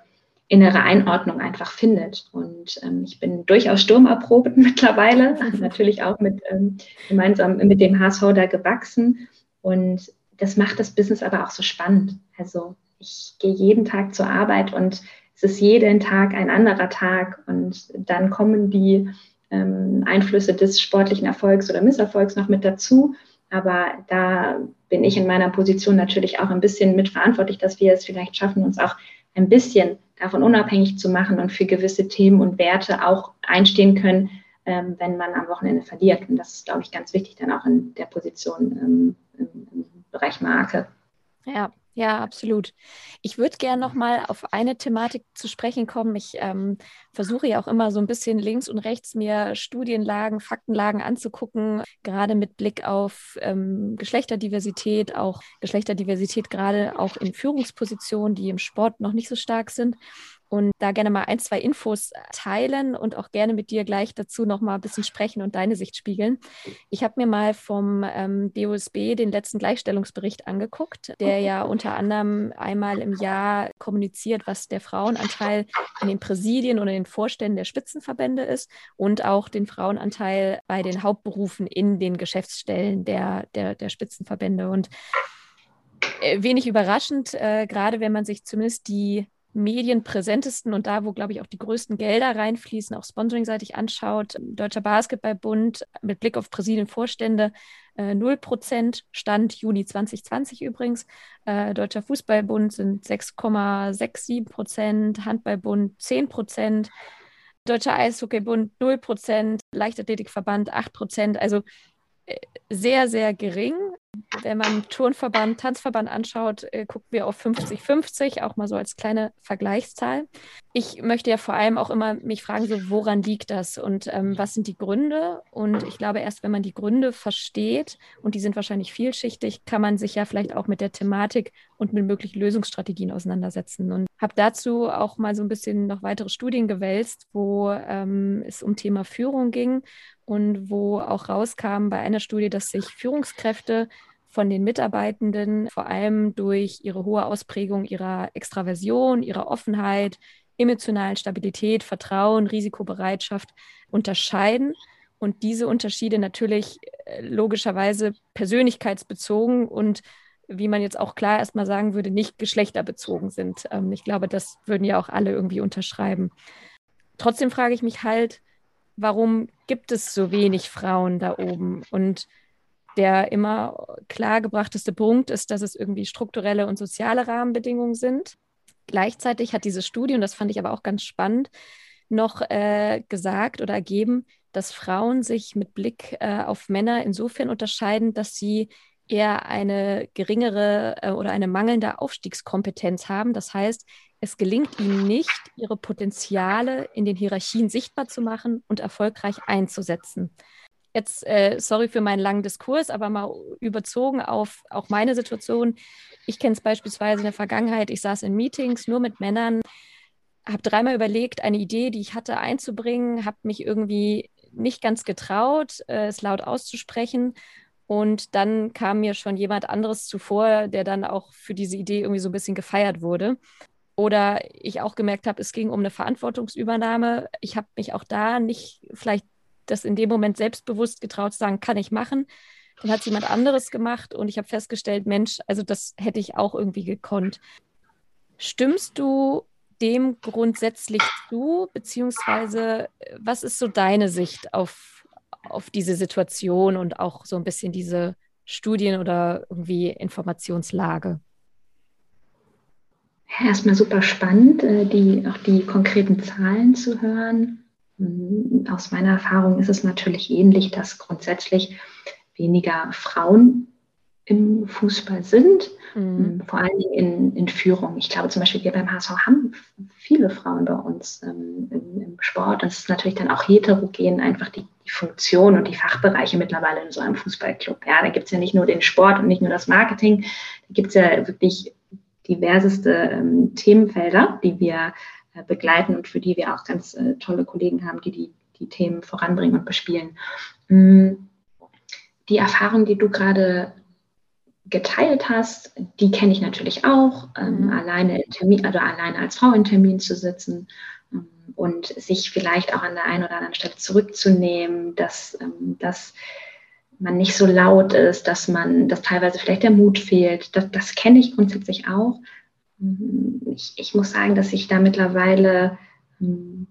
innere Einordnung einfach findet. Und ähm, ich bin durchaus sturmerprobt mittlerweile, natürlich auch mit, ähm, gemeinsam mit dem HSV da gewachsen. Und das macht das Business aber auch so spannend. Also ich gehe jeden Tag zur Arbeit und es ist jeden Tag ein anderer Tag und dann kommen die ähm, Einflüsse des sportlichen Erfolgs oder Misserfolgs noch mit dazu. Aber da bin ich in meiner Position natürlich auch ein bisschen mitverantwortlich, dass wir es vielleicht schaffen, uns auch ein bisschen davon unabhängig zu machen und für gewisse Themen und Werte auch einstehen können, ähm, wenn man am Wochenende verliert. Und das ist, glaube ich, ganz wichtig dann auch in der Position ähm, im, im Bereich Marke. Ja, Ja, absolut. Ich würde gerne noch mal auf eine Thematik zu sprechen kommen. Ich ähm, versuche ja auch immer so ein bisschen links und rechts mir Studienlagen, Faktenlagen anzugucken, gerade mit Blick auf ähm, Geschlechterdiversität, auch Geschlechterdiversität gerade auch in Führungspositionen, die im Sport noch nicht so stark sind und da gerne mal ein, zwei Infos teilen und auch gerne mit dir gleich dazu noch mal ein bisschen sprechen und deine Sicht spiegeln. Ich habe mir mal vom ähm, DOSB den letzten Gleichstellungsbericht angeguckt, der ja unter anderem einmal im Jahr kommuniziert, was der Frauenanteil in den Präsidien oder in den Vorständen der Spitzenverbände ist und auch den Frauenanteil bei den Hauptberufen in den Geschäftsstellen der, der, der Spitzenverbände. Und äh, wenig überraschend, äh, gerade wenn man sich zumindest die medienpräsentesten und da, wo, glaube ich, auch die größten Gelder reinfließen, auch sponsoringseitig anschaut. Deutscher Basketballbund mit Blick auf Präsidienvorstände äh, 0 Prozent, Stand Juni 2020 übrigens. Äh, Deutscher Fußballbund sind 6,67 Prozent, Handballbund 10 Prozent. Deutscher Eishockeybund 0 Prozent, Leichtathletikverband 8 Prozent. Also äh, sehr, sehr gering. Wenn man Turnverband, Tanzverband anschaut, äh, gucken wir auf 50-50, auch mal so als kleine Vergleichszahl. Ich möchte ja vor allem auch immer mich fragen, so woran liegt das und ähm, was sind die Gründe? Und ich glaube, erst wenn man die Gründe versteht, und die sind wahrscheinlich vielschichtig, kann man sich ja vielleicht auch mit der Thematik und mit möglichen Lösungsstrategien auseinandersetzen. Und habe dazu auch mal so ein bisschen noch weitere Studien gewälzt, wo ähm, es um Thema Führung ging und wo auch rauskam bei einer Studie, dass sich Führungskräfte von den Mitarbeitenden vor allem durch ihre hohe Ausprägung ihrer Extraversion, ihrer Offenheit, emotionalen Stabilität, Vertrauen, Risikobereitschaft unterscheiden und diese Unterschiede natürlich äh, logischerweise persönlichkeitsbezogen und wie man jetzt auch klar erstmal sagen würde, nicht geschlechterbezogen sind. Ähm, ich glaube, das würden ja auch alle irgendwie unterschreiben. Trotzdem frage ich mich halt, warum gibt es so wenig Frauen da oben? Und der immer klargebrachteste Punkt ist, dass es irgendwie strukturelle und soziale Rahmenbedingungen sind. Gleichzeitig hat diese Studie, und das fand ich aber auch ganz spannend, noch äh, gesagt oder ergeben, dass Frauen sich mit Blick äh, auf Männer insofern unterscheiden, dass sie eher eine geringere äh, oder eine mangelnde Aufstiegskompetenz haben. Das heißt, es gelingt ihnen nicht, ihre Potenziale in den Hierarchien sichtbar zu machen und erfolgreich einzusetzen. Jetzt, äh, sorry für meinen langen Diskurs, aber mal überzogen auf auch meine Situation. Ich kenne es beispielsweise in der Vergangenheit, ich saß in Meetings nur mit Männern, habe dreimal überlegt, eine Idee, die ich hatte, einzubringen, habe mich irgendwie nicht ganz getraut, äh, es laut auszusprechen und dann kam mir schon jemand anderes zuvor, der dann auch für diese Idee irgendwie so ein bisschen gefeiert wurde. Oder ich auch gemerkt habe, es ging um eine Verantwortungsübernahme. Ich habe mich auch da nicht vielleicht das in dem Moment selbstbewusst getraut zu sagen, kann ich machen. Dann hat es jemand anderes gemacht und ich habe festgestellt, Mensch, also das hätte ich auch irgendwie gekonnt. Stimmst du dem grundsätzlich zu, beziehungsweise was ist so deine Sicht auf auf diese Situation und auch so ein bisschen diese Studien oder irgendwie Informationslage? Erstmal super spannend, äh, die, auch die konkreten Zahlen zu hören. Mhm, aus meiner Erfahrung ist es natürlich ähnlich, dass grundsätzlich weniger Frauen im Fußball sind, mhm. Ähm, vor allen Dingen in, in Führung. Ich glaube zum Beispiel, wir beim HSV haben viele Frauen bei uns ähm, im, im, Sport. Das ist natürlich dann auch heterogen, einfach die, die, Funktion und die Fachbereiche mittlerweile in so einem Fußballclub. Ja, da gibt es ja nicht nur den Sport und nicht nur das Marketing, da gibt es ja wirklich diverseste ähm, Themenfelder, die wir äh, begleiten und für die wir auch ganz äh, tolle Kollegen haben, die, die die Themen voranbringen und bespielen. Mhm. Die Erfahrung, die du gerade geteilt hast, die kenne ich natürlich auch. Ähm, mhm. alleine, Termin, also alleine als Frau in Termin zu sitzen ähm, und sich vielleicht auch an der einen oder anderen Stelle zurückzunehmen, dass, ähm, dass man nicht so laut ist, dass man, dass teilweise vielleicht der Mut fehlt. Das, das kenne ich grundsätzlich auch. Ähm, ich, ich, muss sagen, dass ich da mittlerweile ähm,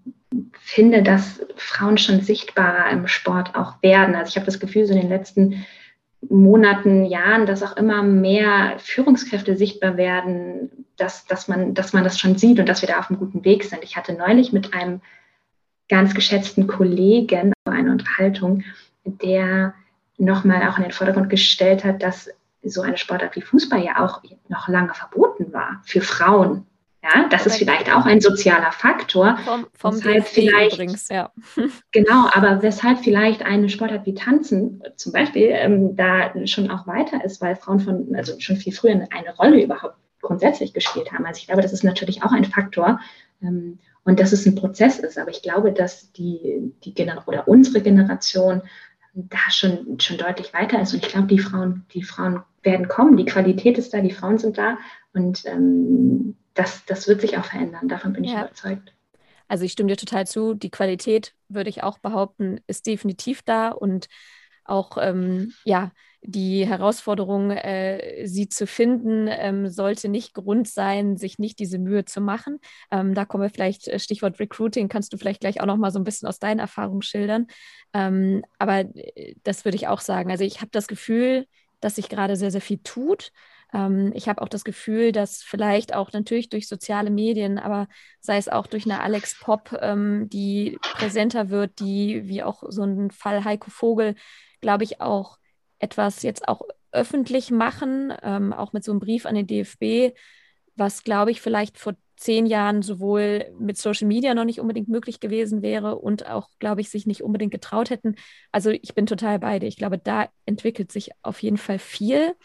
finde, dass Frauen schon sichtbarer im Sport auch werden. Also ich habe das Gefühl, so in den letzten Monaten, Jahren, dass auch immer mehr Führungskräfte sichtbar werden, dass, dass, man, dass man das schon sieht und dass wir da auf einem guten Weg sind. Ich hatte neulich mit einem ganz geschätzten Kollegen eine Unterhaltung, der nochmal auch in den Vordergrund gestellt hat, dass so eine Sportart wie Fußball ja auch noch lange verboten war für Frauen. Ja, das ist vielleicht auch ein sozialer Faktor. Vom, vom weshalb vielleicht, übrigens, ja. Genau, aber weshalb vielleicht eine Sportart wie Tanzen zum Beispiel ähm, da schon auch weiter ist, weil Frauen von, also schon viel früher eine Rolle überhaupt grundsätzlich gespielt haben. Also ich glaube, das ist natürlich auch ein Faktor ähm, und dass es ein Prozess ist. Aber ich glaube, dass die, die Gener oder unsere Generation da schon, schon deutlich weiter ist. Und ich glaube, die Frauen, die Frauen werden kommen, die Qualität ist da, die Frauen sind da und ähm, das, das wird sich auch verändern. Davon bin ich ja. überzeugt. Also ich stimme dir total zu. Die Qualität, würde ich auch behaupten, ist definitiv da und auch ähm, ja die Herausforderung, äh, sie zu finden, ähm, sollte nicht Grund sein, sich nicht diese Mühe zu machen. Ähm, da kommen wir vielleicht, äh, Stichwort Recruiting, kannst du vielleicht gleich auch noch mal so ein bisschen aus deinen Erfahrungen schildern. Ähm, aber äh, das würde ich auch sagen. Also ich habe das Gefühl, dass sich gerade sehr, sehr viel tut. Ähm, ich habe auch das Gefühl, dass vielleicht auch natürlich durch soziale Medien, aber sei es auch durch eine Alex Pop, ähm, die präsenter wird, die wie auch so ein Fall Heiko Vogel, glaube ich, auch etwas jetzt auch öffentlich machen, ähm, auch mit so einem Brief an den DFB, was, glaube ich, vielleicht vor zehn Jahren sowohl mit Social Media noch nicht unbedingt möglich gewesen wäre und auch, glaube ich, sich nicht unbedingt getraut hätten. Also ich bin total bei dir. Ich glaube, da entwickelt sich auf jeden Fall viel.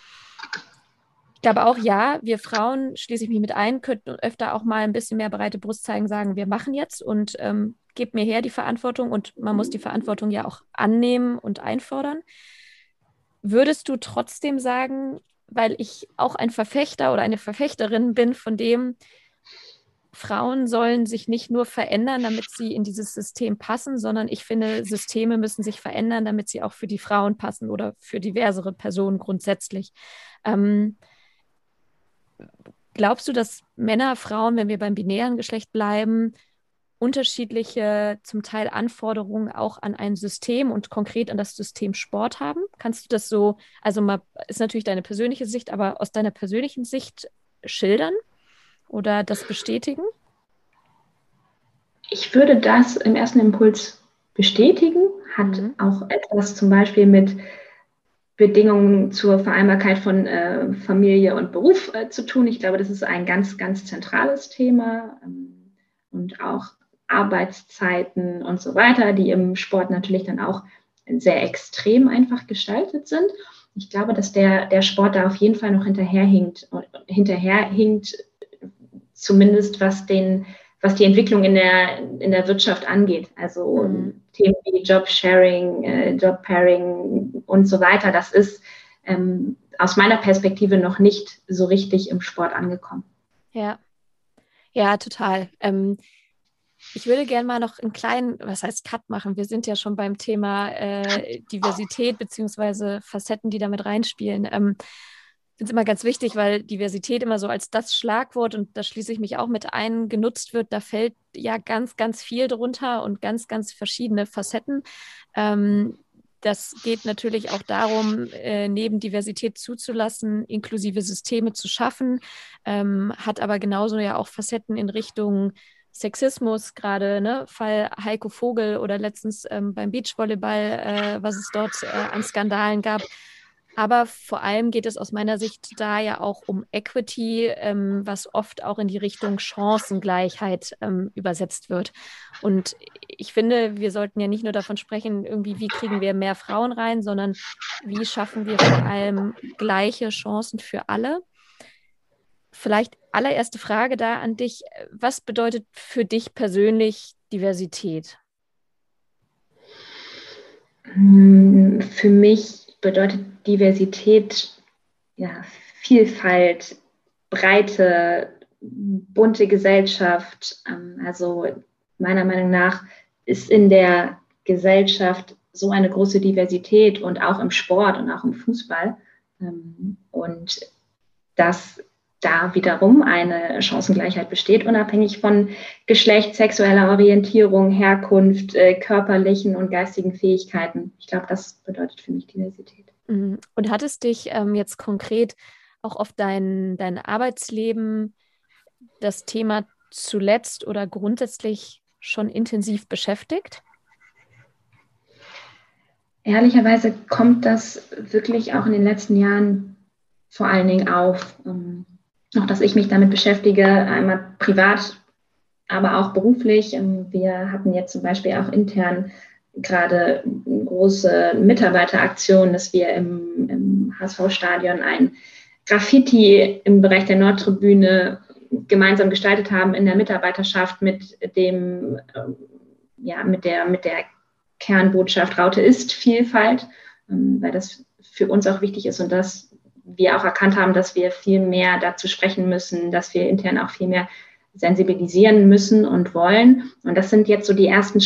Ich glaube auch, ja, wir Frauen, schließe ich mich mit ein, könnten öfter auch mal ein bisschen mehr breite Brust zeigen, sagen, wir machen jetzt und ähm, gebt mir her die Verantwortung und man muss die Verantwortung ja auch annehmen und einfordern. Würdest du trotzdem sagen, weil ich auch ein Verfechter oder eine Verfechterin bin von dem, Frauen sollen sich nicht nur verändern, damit sie in dieses System passen, sondern ich finde, Systeme müssen sich verändern, damit sie auch für die Frauen passen oder für diversere Personen grundsätzlich. Ähm, Glaubst du, dass Männer, Frauen, wenn wir beim binären Geschlecht bleiben, unterschiedliche zum Teil Anforderungen auch an ein System und konkret an das System Sport haben? Kannst du das so, also mal ist natürlich deine persönliche Sicht, aber aus deiner persönlichen Sicht schildern oder das bestätigen? Ich würde das im ersten Impuls bestätigen, hat mhm. auch etwas zum Beispiel mit Bedingungen zur Vereinbarkeit von äh, Familie und Beruf äh, zu tun. Ich glaube, das ist ein ganz, ganz zentrales Thema ähm, und auch Arbeitszeiten und so weiter, die im Sport natürlich dann auch sehr extrem einfach gestaltet sind. Ich glaube, dass der, der Sport da auf jeden Fall noch hinterherhinkt, hinterherhinkt, zumindest was den was die Entwicklung in der, in der Wirtschaft angeht. Also mhm. Themen wie Job-Sharing, äh, Job-Pairing und so weiter, das ist ähm, aus meiner Perspektive noch nicht so richtig im Sport angekommen. Ja, ja, total. Ähm, ich würde gerne mal noch einen kleinen, was heißt Cut machen? Wir sind ja schon beim Thema äh, Diversität beziehungsweise Facetten, die damit reinspielen. Ähm, finde es immer ganz wichtig, weil Diversität immer so als das Schlagwort und da schließe ich mich auch mit ein, genutzt wird. Da fällt ja ganz, ganz viel drunter und ganz, ganz verschiedene Facetten. Ähm, das geht natürlich auch darum, äh, neben Diversität zuzulassen, inklusive Systeme zu schaffen, ähm, hat aber genauso ja auch Facetten in Richtung Sexismus, gerade ne, Fall Heiko Vogel oder letztens ähm, beim Beachvolleyball, äh, was es dort äh, an Skandalen gab. Aber vor allem geht es aus meiner Sicht da ja auch um Equity, ähm, was oft auch in die Richtung Chancengleichheit ähm, übersetzt wird. Und ich finde, wir sollten ja nicht nur davon sprechen, irgendwie, wie kriegen wir mehr Frauen rein, sondern wie schaffen wir vor allem gleiche Chancen für alle. Vielleicht allererste Frage da an dich. Was bedeutet für dich persönlich Diversität? Hm, für mich bedeutet Diversität ja, Vielfalt, breite, bunte Gesellschaft. Ähm, also meiner Meinung nach ist in der Gesellschaft so eine große Diversität und auch im Sport und auch im Fußball. Ähm, und das da wiederum eine Chancengleichheit besteht, unabhängig von Geschlecht, sexueller Orientierung, Herkunft, äh, körperlichen und geistigen Fähigkeiten. Ich glaube, das bedeutet für mich Diversität. Mhm. Und hat es dich ähm, jetzt konkret auch auf dein, dein Arbeitsleben das Thema zuletzt oder grundsätzlich schon intensiv beschäftigt? Ehrlicherweise kommt das wirklich auch in den letzten Jahren vor allen Dingen auf. Ähm, auch, dass ich mich damit beschäftige, einmal privat, aber auch beruflich. Ähm, wir hatten jetzt zum Beispiel auch intern gerade eine große Mitarbeiteraktion, dass wir im, im HSV-Stadion ein Graffiti im Bereich der Nordtribüne gemeinsam gestaltet haben in der Mitarbeiterschaft mit dem, ähm, ja, mit der, mit der Kernbotschaft Raute ist Vielfalt, ähm, weil das für uns auch wichtig ist und dass wir auch erkannt haben, dass wir viel mehr dazu sprechen müssen, dass wir intern auch viel mehr sensibilisieren müssen und wollen. Und das sind jetzt so die ersten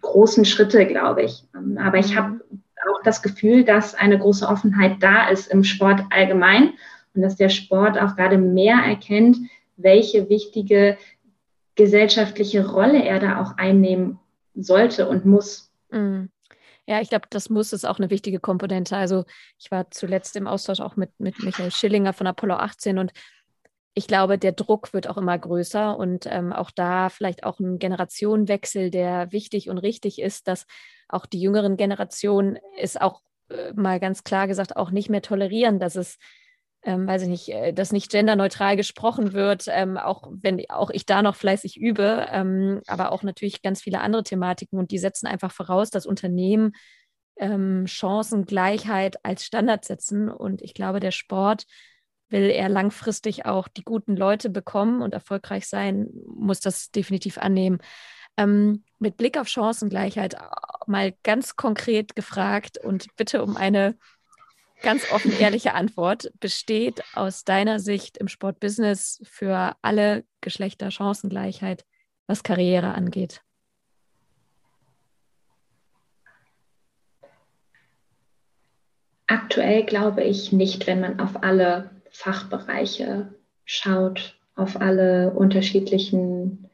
großen Schritte, glaube ich. Aber ich habe auch das Gefühl, dass eine große Offenheit da ist im Sport allgemein und dass der Sport auch gerade mehr erkennt, welche wichtige gesellschaftliche Rolle er da auch einnehmen sollte und muss. Mm. Ja, ich glaube, das muss ist auch eine wichtige Komponente. Also ich war zuletzt im Austausch auch mit, mit Michael Schillinger von Apollo 18 und ich glaube, der Druck wird auch immer größer und ähm, auch da vielleicht auch ein Generationenwechsel, der wichtig und richtig ist, dass auch die jüngeren Generationen es auch äh, mal ganz klar gesagt auch nicht mehr tolerieren, dass es ähm, weiß ich nicht, äh, dass nicht genderneutral gesprochen wird, ähm, auch wenn auch ich da noch fleißig übe, ähm, aber auch natürlich ganz viele andere Thematiken und die setzen einfach voraus, dass Unternehmen ähm, Chancengleichheit als Standard setzen und ich glaube, der Sport will er langfristig auch die guten Leute bekommen und erfolgreich sein, muss das definitiv annehmen. Ähm, mit Blick auf Chancengleichheit äh, mal ganz konkret gefragt und bitte um eine ganz offen ehrliche Antwort. Besteht aus deiner Sicht im Sportbusiness für alle Geschlechter Chancengleichheit, was Karriere angeht? Aktuell glaube ich nicht, wenn man auf alle Fachbereiche schaut, auf alle unterschiedlichen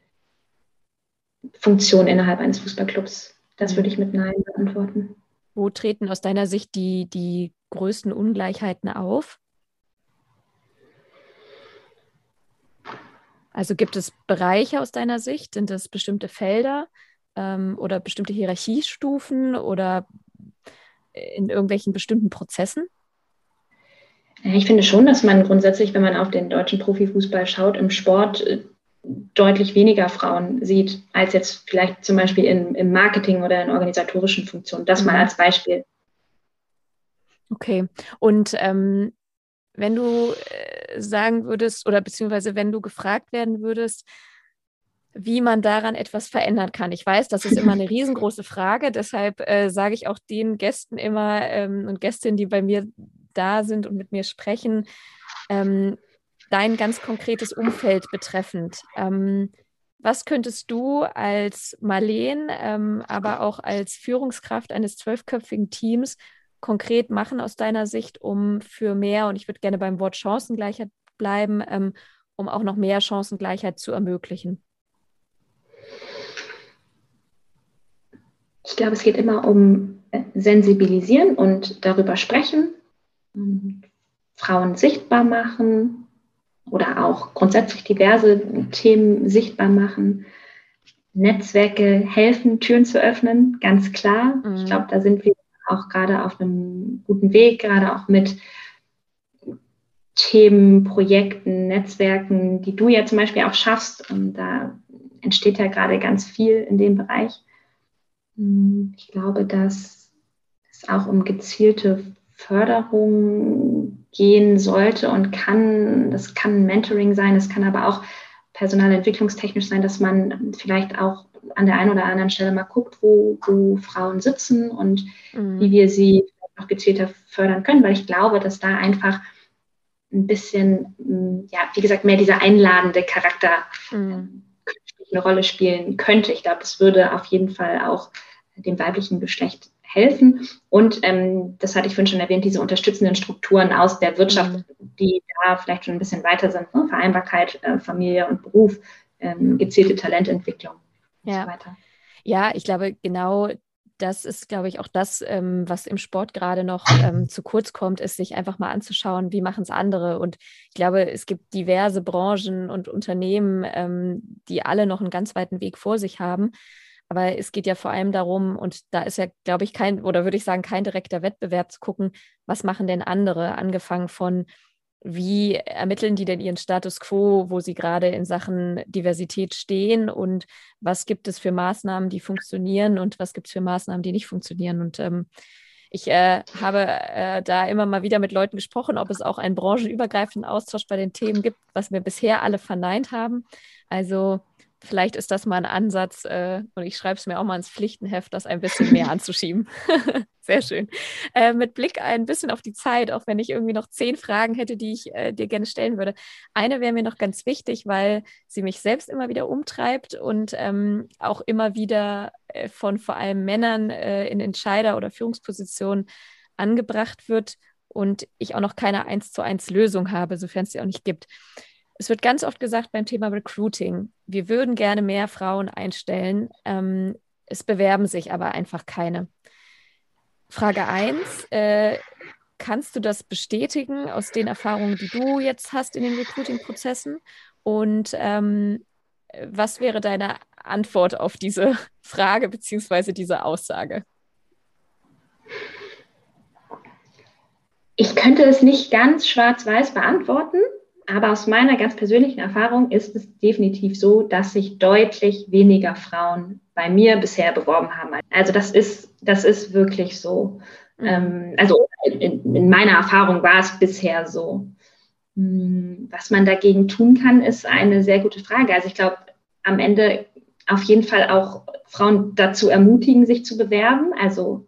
Funktionen innerhalb eines Fußballclubs. Das würde ich mit Nein beantworten. Wo treten aus deiner Sicht die, die größten Ungleichheiten auf? Also gibt es Bereiche aus deiner Sicht? Sind das bestimmte Felder ähm, oder bestimmte Hierarchiestufen oder in irgendwelchen bestimmten Prozessen? Ich finde schon, dass man grundsätzlich, wenn man auf den deutschen Profifußball schaut, im Sport äh, deutlich weniger Frauen sieht, als jetzt vielleicht zum Beispiel in, im Marketing oder in organisatorischen Funktionen. Das mal mhm. als Beispiel. Okay. Und ähm, wenn du äh, sagen würdest oder beziehungsweise wenn du gefragt werden würdest, wie man daran etwas verändern kann. Ich weiß, das ist immer eine riesengroße Frage, deshalb äh, sage ich auch den Gästen immer ähm, und Gästinnen, die bei mir da sind und mit mir sprechen, ähm, dein ganz konkretes Umfeld betreffend. Ähm, was könntest du als Marleen, ähm, aber auch als Führungskraft eines zwölfköpfigen Teams konkret machen aus deiner Sicht, um für mehr, und ich würde gerne beim Wort Chancengleichheit bleiben, ähm, um auch noch mehr Chancengleichheit zu ermöglichen? Ich glaube, es geht immer um äh, Sensibilisieren und darüber sprechen, Frauen sichtbar machen oder auch grundsätzlich diverse Themen sichtbar machen. Netzwerke helfen, Türen zu öffnen, ganz klar. Mhm. Ich glaube, da sind wir auch gerade auf einem guten Weg, gerade auch mit Themen, Projekten, Netzwerken, die du ja zum Beispiel auch schaffst. Und da entsteht ja gerade ganz viel in dem Bereich. Ich glaube, dass es auch um gezielte Förderung gehen sollte und kann. Das kann Mentoring sein, es kann aber auch personalentwicklungstechnisch sein, dass man vielleicht auch an der einen oder anderen Stelle mal guckt, wo, wo Frauen sitzen und mhm. wie wir sie noch gezielter fördern können, weil ich glaube, dass da einfach ein bisschen, mm, ja, wie gesagt, mehr dieser einladende Charakter mhm. Ähm, eine Rolle spielen könnte. Ich glaube, es würde auf jeden Fall auch dem weiblichen Geschlecht helfen. Und ähm, das hatte ich vorhin schon erwähnt, diese unterstützenden Strukturen aus der Wirtschaft, mhm. die da vielleicht schon ein bisschen weiter sind. Ne? Vereinbarkeit, äh, Familie und Beruf, ähm, gezielte Talententwicklung ja. so weiter. Ja, ich glaube, genau das ist, glaube ich, auch das, ähm, was im Sport gerade noch ähm, zu kurz kommt, ist, sich einfach mal anzuschauen, wie machen es andere. Und ich glaube, es gibt diverse Branchen und Unternehmen, ähm, die alle noch einen ganz weiten Weg vor sich haben. Aber es geht ja vor allem darum, und da ist ja, glaube ich, kein, oder würde ich sagen, kein direkter Wettbewerb zu gucken, was machen denn andere, angefangen von wie ermitteln die denn ihren Status quo, wo sie gerade in Sachen Diversität stehen und was gibt es für Maßnahmen, die funktionieren und was gibt es für Maßnahmen, die nicht funktionieren. Und ähm, ich äh, habe äh, da immer mal wieder mit Leuten gesprochen, ob es auch einen branchenübergreifenden Austausch bei den Themen gibt, was wir bisher alle verneint haben. Also vielleicht ist das mal ein Ansatz äh, und ich schreibe es mir auch mal ins Pflichtenheft, das ein bisschen mehr anzuschieben. Sehr schön. Äh, mit Blick ein bisschen auf die Zeit, auch wenn ich irgendwie noch zehn Fragen hätte, die ich äh, dir gerne stellen würde. Eine wäre mir noch ganz wichtig, weil sie mich selbst immer wieder umtreibt und ähm, auch immer wieder äh, von vor allem Männern äh, in Entscheider- oder Führungspositionen angebracht wird und ich auch noch keine eins zu eins Lösung habe, sofern es sie auch nicht gibt. Es wird ganz oft gesagt beim Thema Recruiting, wir würden gerne mehr Frauen einstellen, ähm, es bewerben sich aber einfach keine. Frage 1, äh, kannst du das bestätigen aus den Erfahrungen, die du jetzt hast in den Recruiting-Prozessen? Und ähm, was wäre deine Antwort auf diese Frage bzw. diese Aussage? Ich könnte es nicht ganz schwarz-weiß beantworten. Aber aus meiner ganz persönlichen Erfahrung ist es definitiv so, dass sich deutlich weniger Frauen bei mir bisher beworben haben. Also das ist, das ist wirklich so. Mhm. Ähm, also in, in, meiner Erfahrung war es bisher so. Hm, was man dagegen tun kann, ist eine sehr gute Frage. Also ich glaube, am Ende auf jeden Fall auch Frauen dazu ermutigen, sich zu bewerben. Also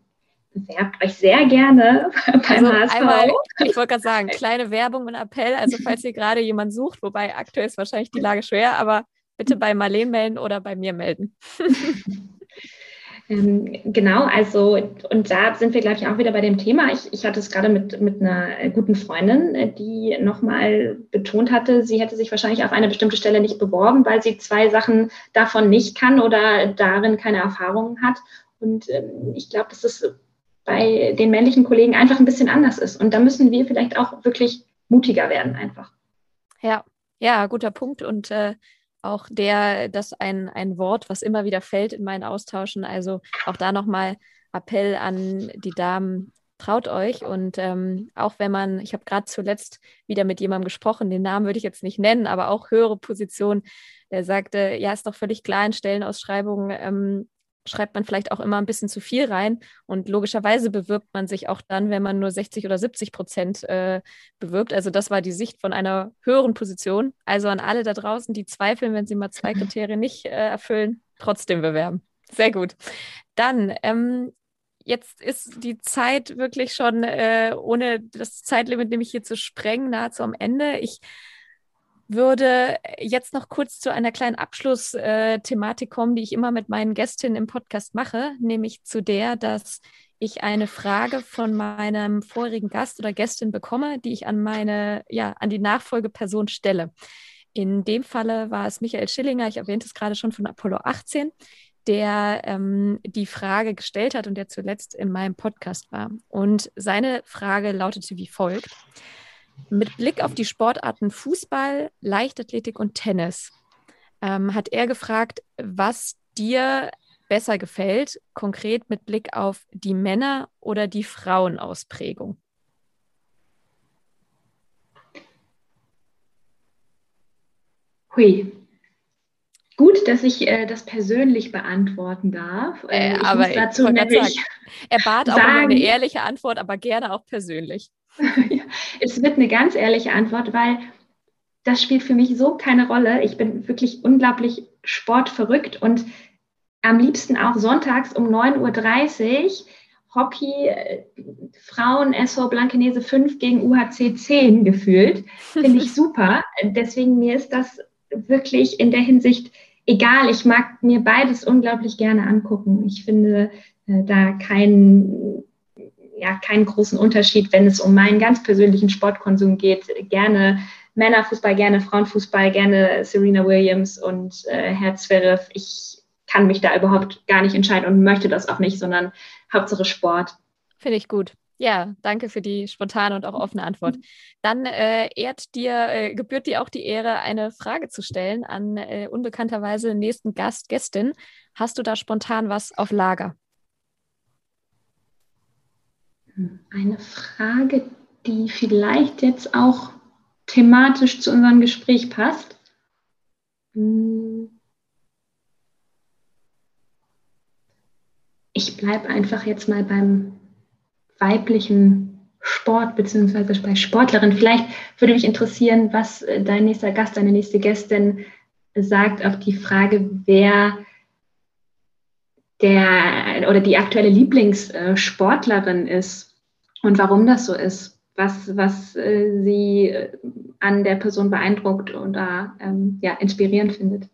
bewerbt euch sehr gerne beim also HSV. Einmal, ich wollte gerade sagen, kleine Werbung und Appell. Also falls ihr gerade jemanden sucht, wobei aktuell ist wahrscheinlich die Lage schwer, aber bitte bei Marleen melden oder bei mir melden. Ähm, genau, also und da sind wir, glaube ich, auch wieder bei dem Thema. Ich, ich hatte es gerade mit, mit einer guten Freundin, äh, die nochmal betont hatte, sie hätte sich wahrscheinlich auf eine bestimmte Stelle nicht beworben, weil sie zwei Sachen davon nicht kann oder darin keine Erfahrungen hat. Und ähm, ich glaube, das ist bei den männlichen Kollegen einfach ein bisschen anders ist. Und da müssen wir vielleicht auch wirklich mutiger werden einfach. Ja, ja, guter Punkt. Und äh, auch der, das ein, ein Wort, was immer wieder fällt in meinen Austauschen. Also auch da nochmal Appell an die Damen, traut euch. Und ähm, auch wenn man, ich habe gerade zuletzt wieder mit jemandem gesprochen, den Namen würde ich jetzt nicht nennen, aber auch höhere Position, der sagte, ja, ist doch völlig klar in Stellenausschreibungen, ähm, schreibt man vielleicht auch immer ein bisschen zu viel rein. Und logischerweise bewirbt man sich auch dann, wenn man nur 60 oder 70 Prozent äh, bewirbt. Also das war die Sicht von einer höheren Position. Also an alle da draußen, die zweifeln, wenn sie mal zwei Kriterien nicht äh, erfüllen, trotzdem bewerben. Sehr gut. Dann, ähm, jetzt ist die Zeit wirklich schon, äh, ohne das Zeitlimit nämlich hier zu sprengen, nahezu am Ende. Ich würde jetzt noch kurz zu einer kleinen Abschlussthematik kommen, die ich immer mit meinen Gästinnen im Podcast mache, nämlich zu der, dass ich eine Frage von meinem vorigen Gast oder Gästin bekomme, die ich an meine, ja, an die Nachfolgeperson stelle. In dem Falle war es Michael Schillinger, ich erwähnte es gerade schon von Apollo 18, der ähm, die Frage gestellt hat und der zuletzt in meinem Podcast war. Und seine Frage lautete wie folgt. Mit Blick auf die Sportarten Fußball, Leichtathletik und Tennis ähm, hat er gefragt, was dir besser gefällt, konkret mit Blick auf die Männer- oder die Frauenausprägung. Hui. Gut, dass ich äh, das persönlich beantworten darf. Äh, ich aber muss dazu ich er bat auch um eine ehrliche Antwort, aber gerne auch persönlich. es wird eine ganz ehrliche Antwort, weil das spielt für mich so keine Rolle. Ich bin wirklich unglaublich sportverrückt und am liebsten auch sonntags um 9.30 Uhr Hockey, äh, Frauen SV Blankenese 5 gegen UHC 10 gefühlt. Finde ich super. Deswegen mir ist das wirklich in der Hinsicht egal. Ich mag mir beides unglaublich gerne angucken. Ich finde äh, da keinen ja keinen großen Unterschied, wenn es um meinen ganz persönlichen Sportkonsum geht. Gerne Männerfußball, gerne Frauenfußball, gerne Serena Williams und äh, Herr Zverev. Ich kann mich da überhaupt gar nicht entscheiden und möchte das auch nicht, sondern Hauptsache Sport. Finde ich gut. Ja, danke für die spontane und auch offene Antwort. Dann äh, ehrt dir, äh, gebührt dir auch die Ehre, eine Frage zu stellen an äh, unbekannterweise nächsten Gast, Gästin. Hast du da spontan was auf Lager? Eine Frage, die vielleicht jetzt auch thematisch zu unserem Gespräch passt. Ich bleibe einfach jetzt mal beim weiblichen Sport beziehungsweise bei Sportlerin. Vielleicht würde mich interessieren, was dein nächster Gast, deine nächste Gästin sagt auf die Frage, wer der oder die aktuelle Lieblingssportlerin ist und warum das so ist, was, was äh, sie äh, an der Person beeindruckt oder ähm, ja, inspirierend findet.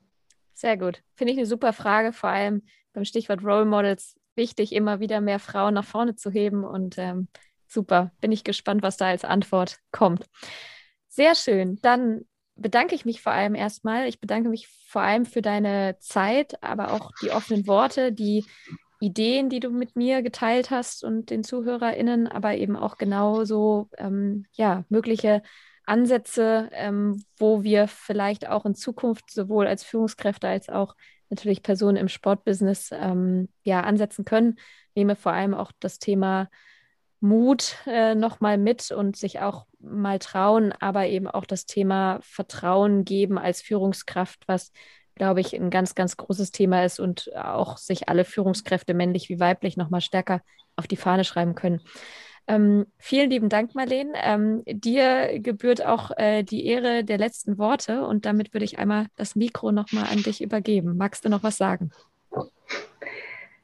Sehr gut. Finde ich eine super Frage, vor allem beim Stichwort Role Models wichtig, immer wieder mehr Frauen nach vorne zu heben und ähm, super. Bin ich gespannt, was da als Antwort kommt. Sehr schön. Dann bedanke ich mich vor allem erstmal. Ich bedanke mich vor allem für deine Zeit, aber auch die offenen Worte, die Ideen, die du mit mir geteilt hast und den ZuhörerInnen, aber eben auch genauso ähm, ja, mögliche Ansätze, ähm, wo wir vielleicht auch in Zukunft sowohl als Führungskräfte als auch natürlich Personen im Sportbusiness ähm, ja, ansetzen können. Ich nehme vor allem auch das Thema Mut äh, nochmal mit und sich auch mal trauen, aber eben auch das Thema Vertrauen geben als Führungskraft, was, glaube ich, ein ganz, ganz großes Thema ist und auch sich alle Führungskräfte, männlich wie weiblich, nochmal stärker auf die Fahne schreiben können. Ähm, vielen lieben Dank, Marlene. Ähm, dir gebührt auch äh, die Ehre der letzten Worte und damit würde ich einmal das Mikro nochmal an dich übergeben. Magst du noch was sagen?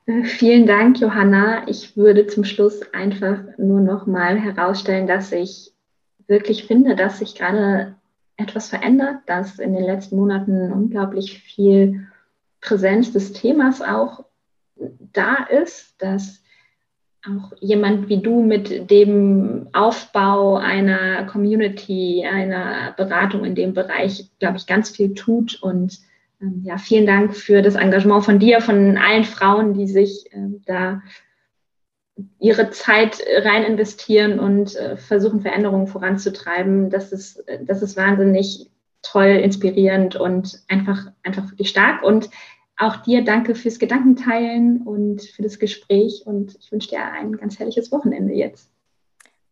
Vielen Dank, Johanna. Ich würde zum Schluss einfach nur noch mal herausstellen, dass ich wirklich finde, dass sich gerade etwas verändert, dass in den letzten Monaten unglaublich viel Präsenz des Themas auch da ist, dass auch jemand wie du mit dem Aufbau einer Community, einer Beratung in dem Bereich, glaube ich, ganz viel tut und ja, vielen Dank für das Engagement von dir, von allen Frauen, die sich ähm, da ihre Zeit rein investieren und äh, versuchen, Veränderungen voranzutreiben. Das ist, das ist wahnsinnig toll, inspirierend und einfach, einfach wirklich stark. Und auch dir danke fürs Gedankenteilen und für das Gespräch. Und ich wünsche dir ein ganz herrliches Wochenende jetzt.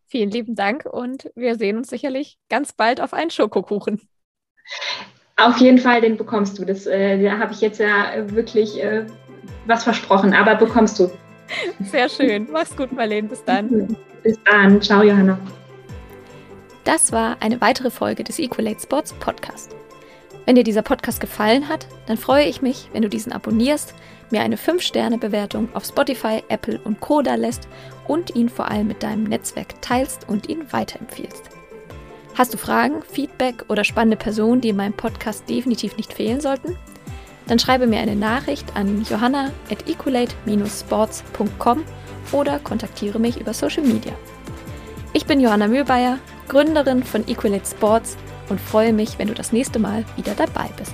Vielen lieben Dank und wir sehen uns sicherlich ganz bald auf einen Schokokuchen. Auf jeden Fall, den bekommst du. Das, äh, da habe ich jetzt ja wirklich äh, was versprochen, aber bekommst du. Sehr schön. Mach's gut, Marlene. Bis dann. Bis dann. Ciao, Johanna. Das war eine weitere Folge des Equalate Sports Podcast. Wenn dir dieser Podcast gefallen hat, dann freue ich mich, wenn du diesen abonnierst, mir eine 5-Sterne-Bewertung auf Spotify, Apple und Co. da lässt und ihn vor allem mit deinem Netzwerk teilst und ihn weiterempfiehlst. Hast du Fragen, Feedback oder spannende Personen, die in meinem Podcast definitiv nicht fehlen sollten? Dann schreibe mir eine Nachricht an johanna at equalate-sports.com oder kontaktiere mich über Social Media. Ich bin Johanna Mühlbayer, Gründerin von Equalate Sports und freue mich, wenn du das nächste Mal wieder dabei bist.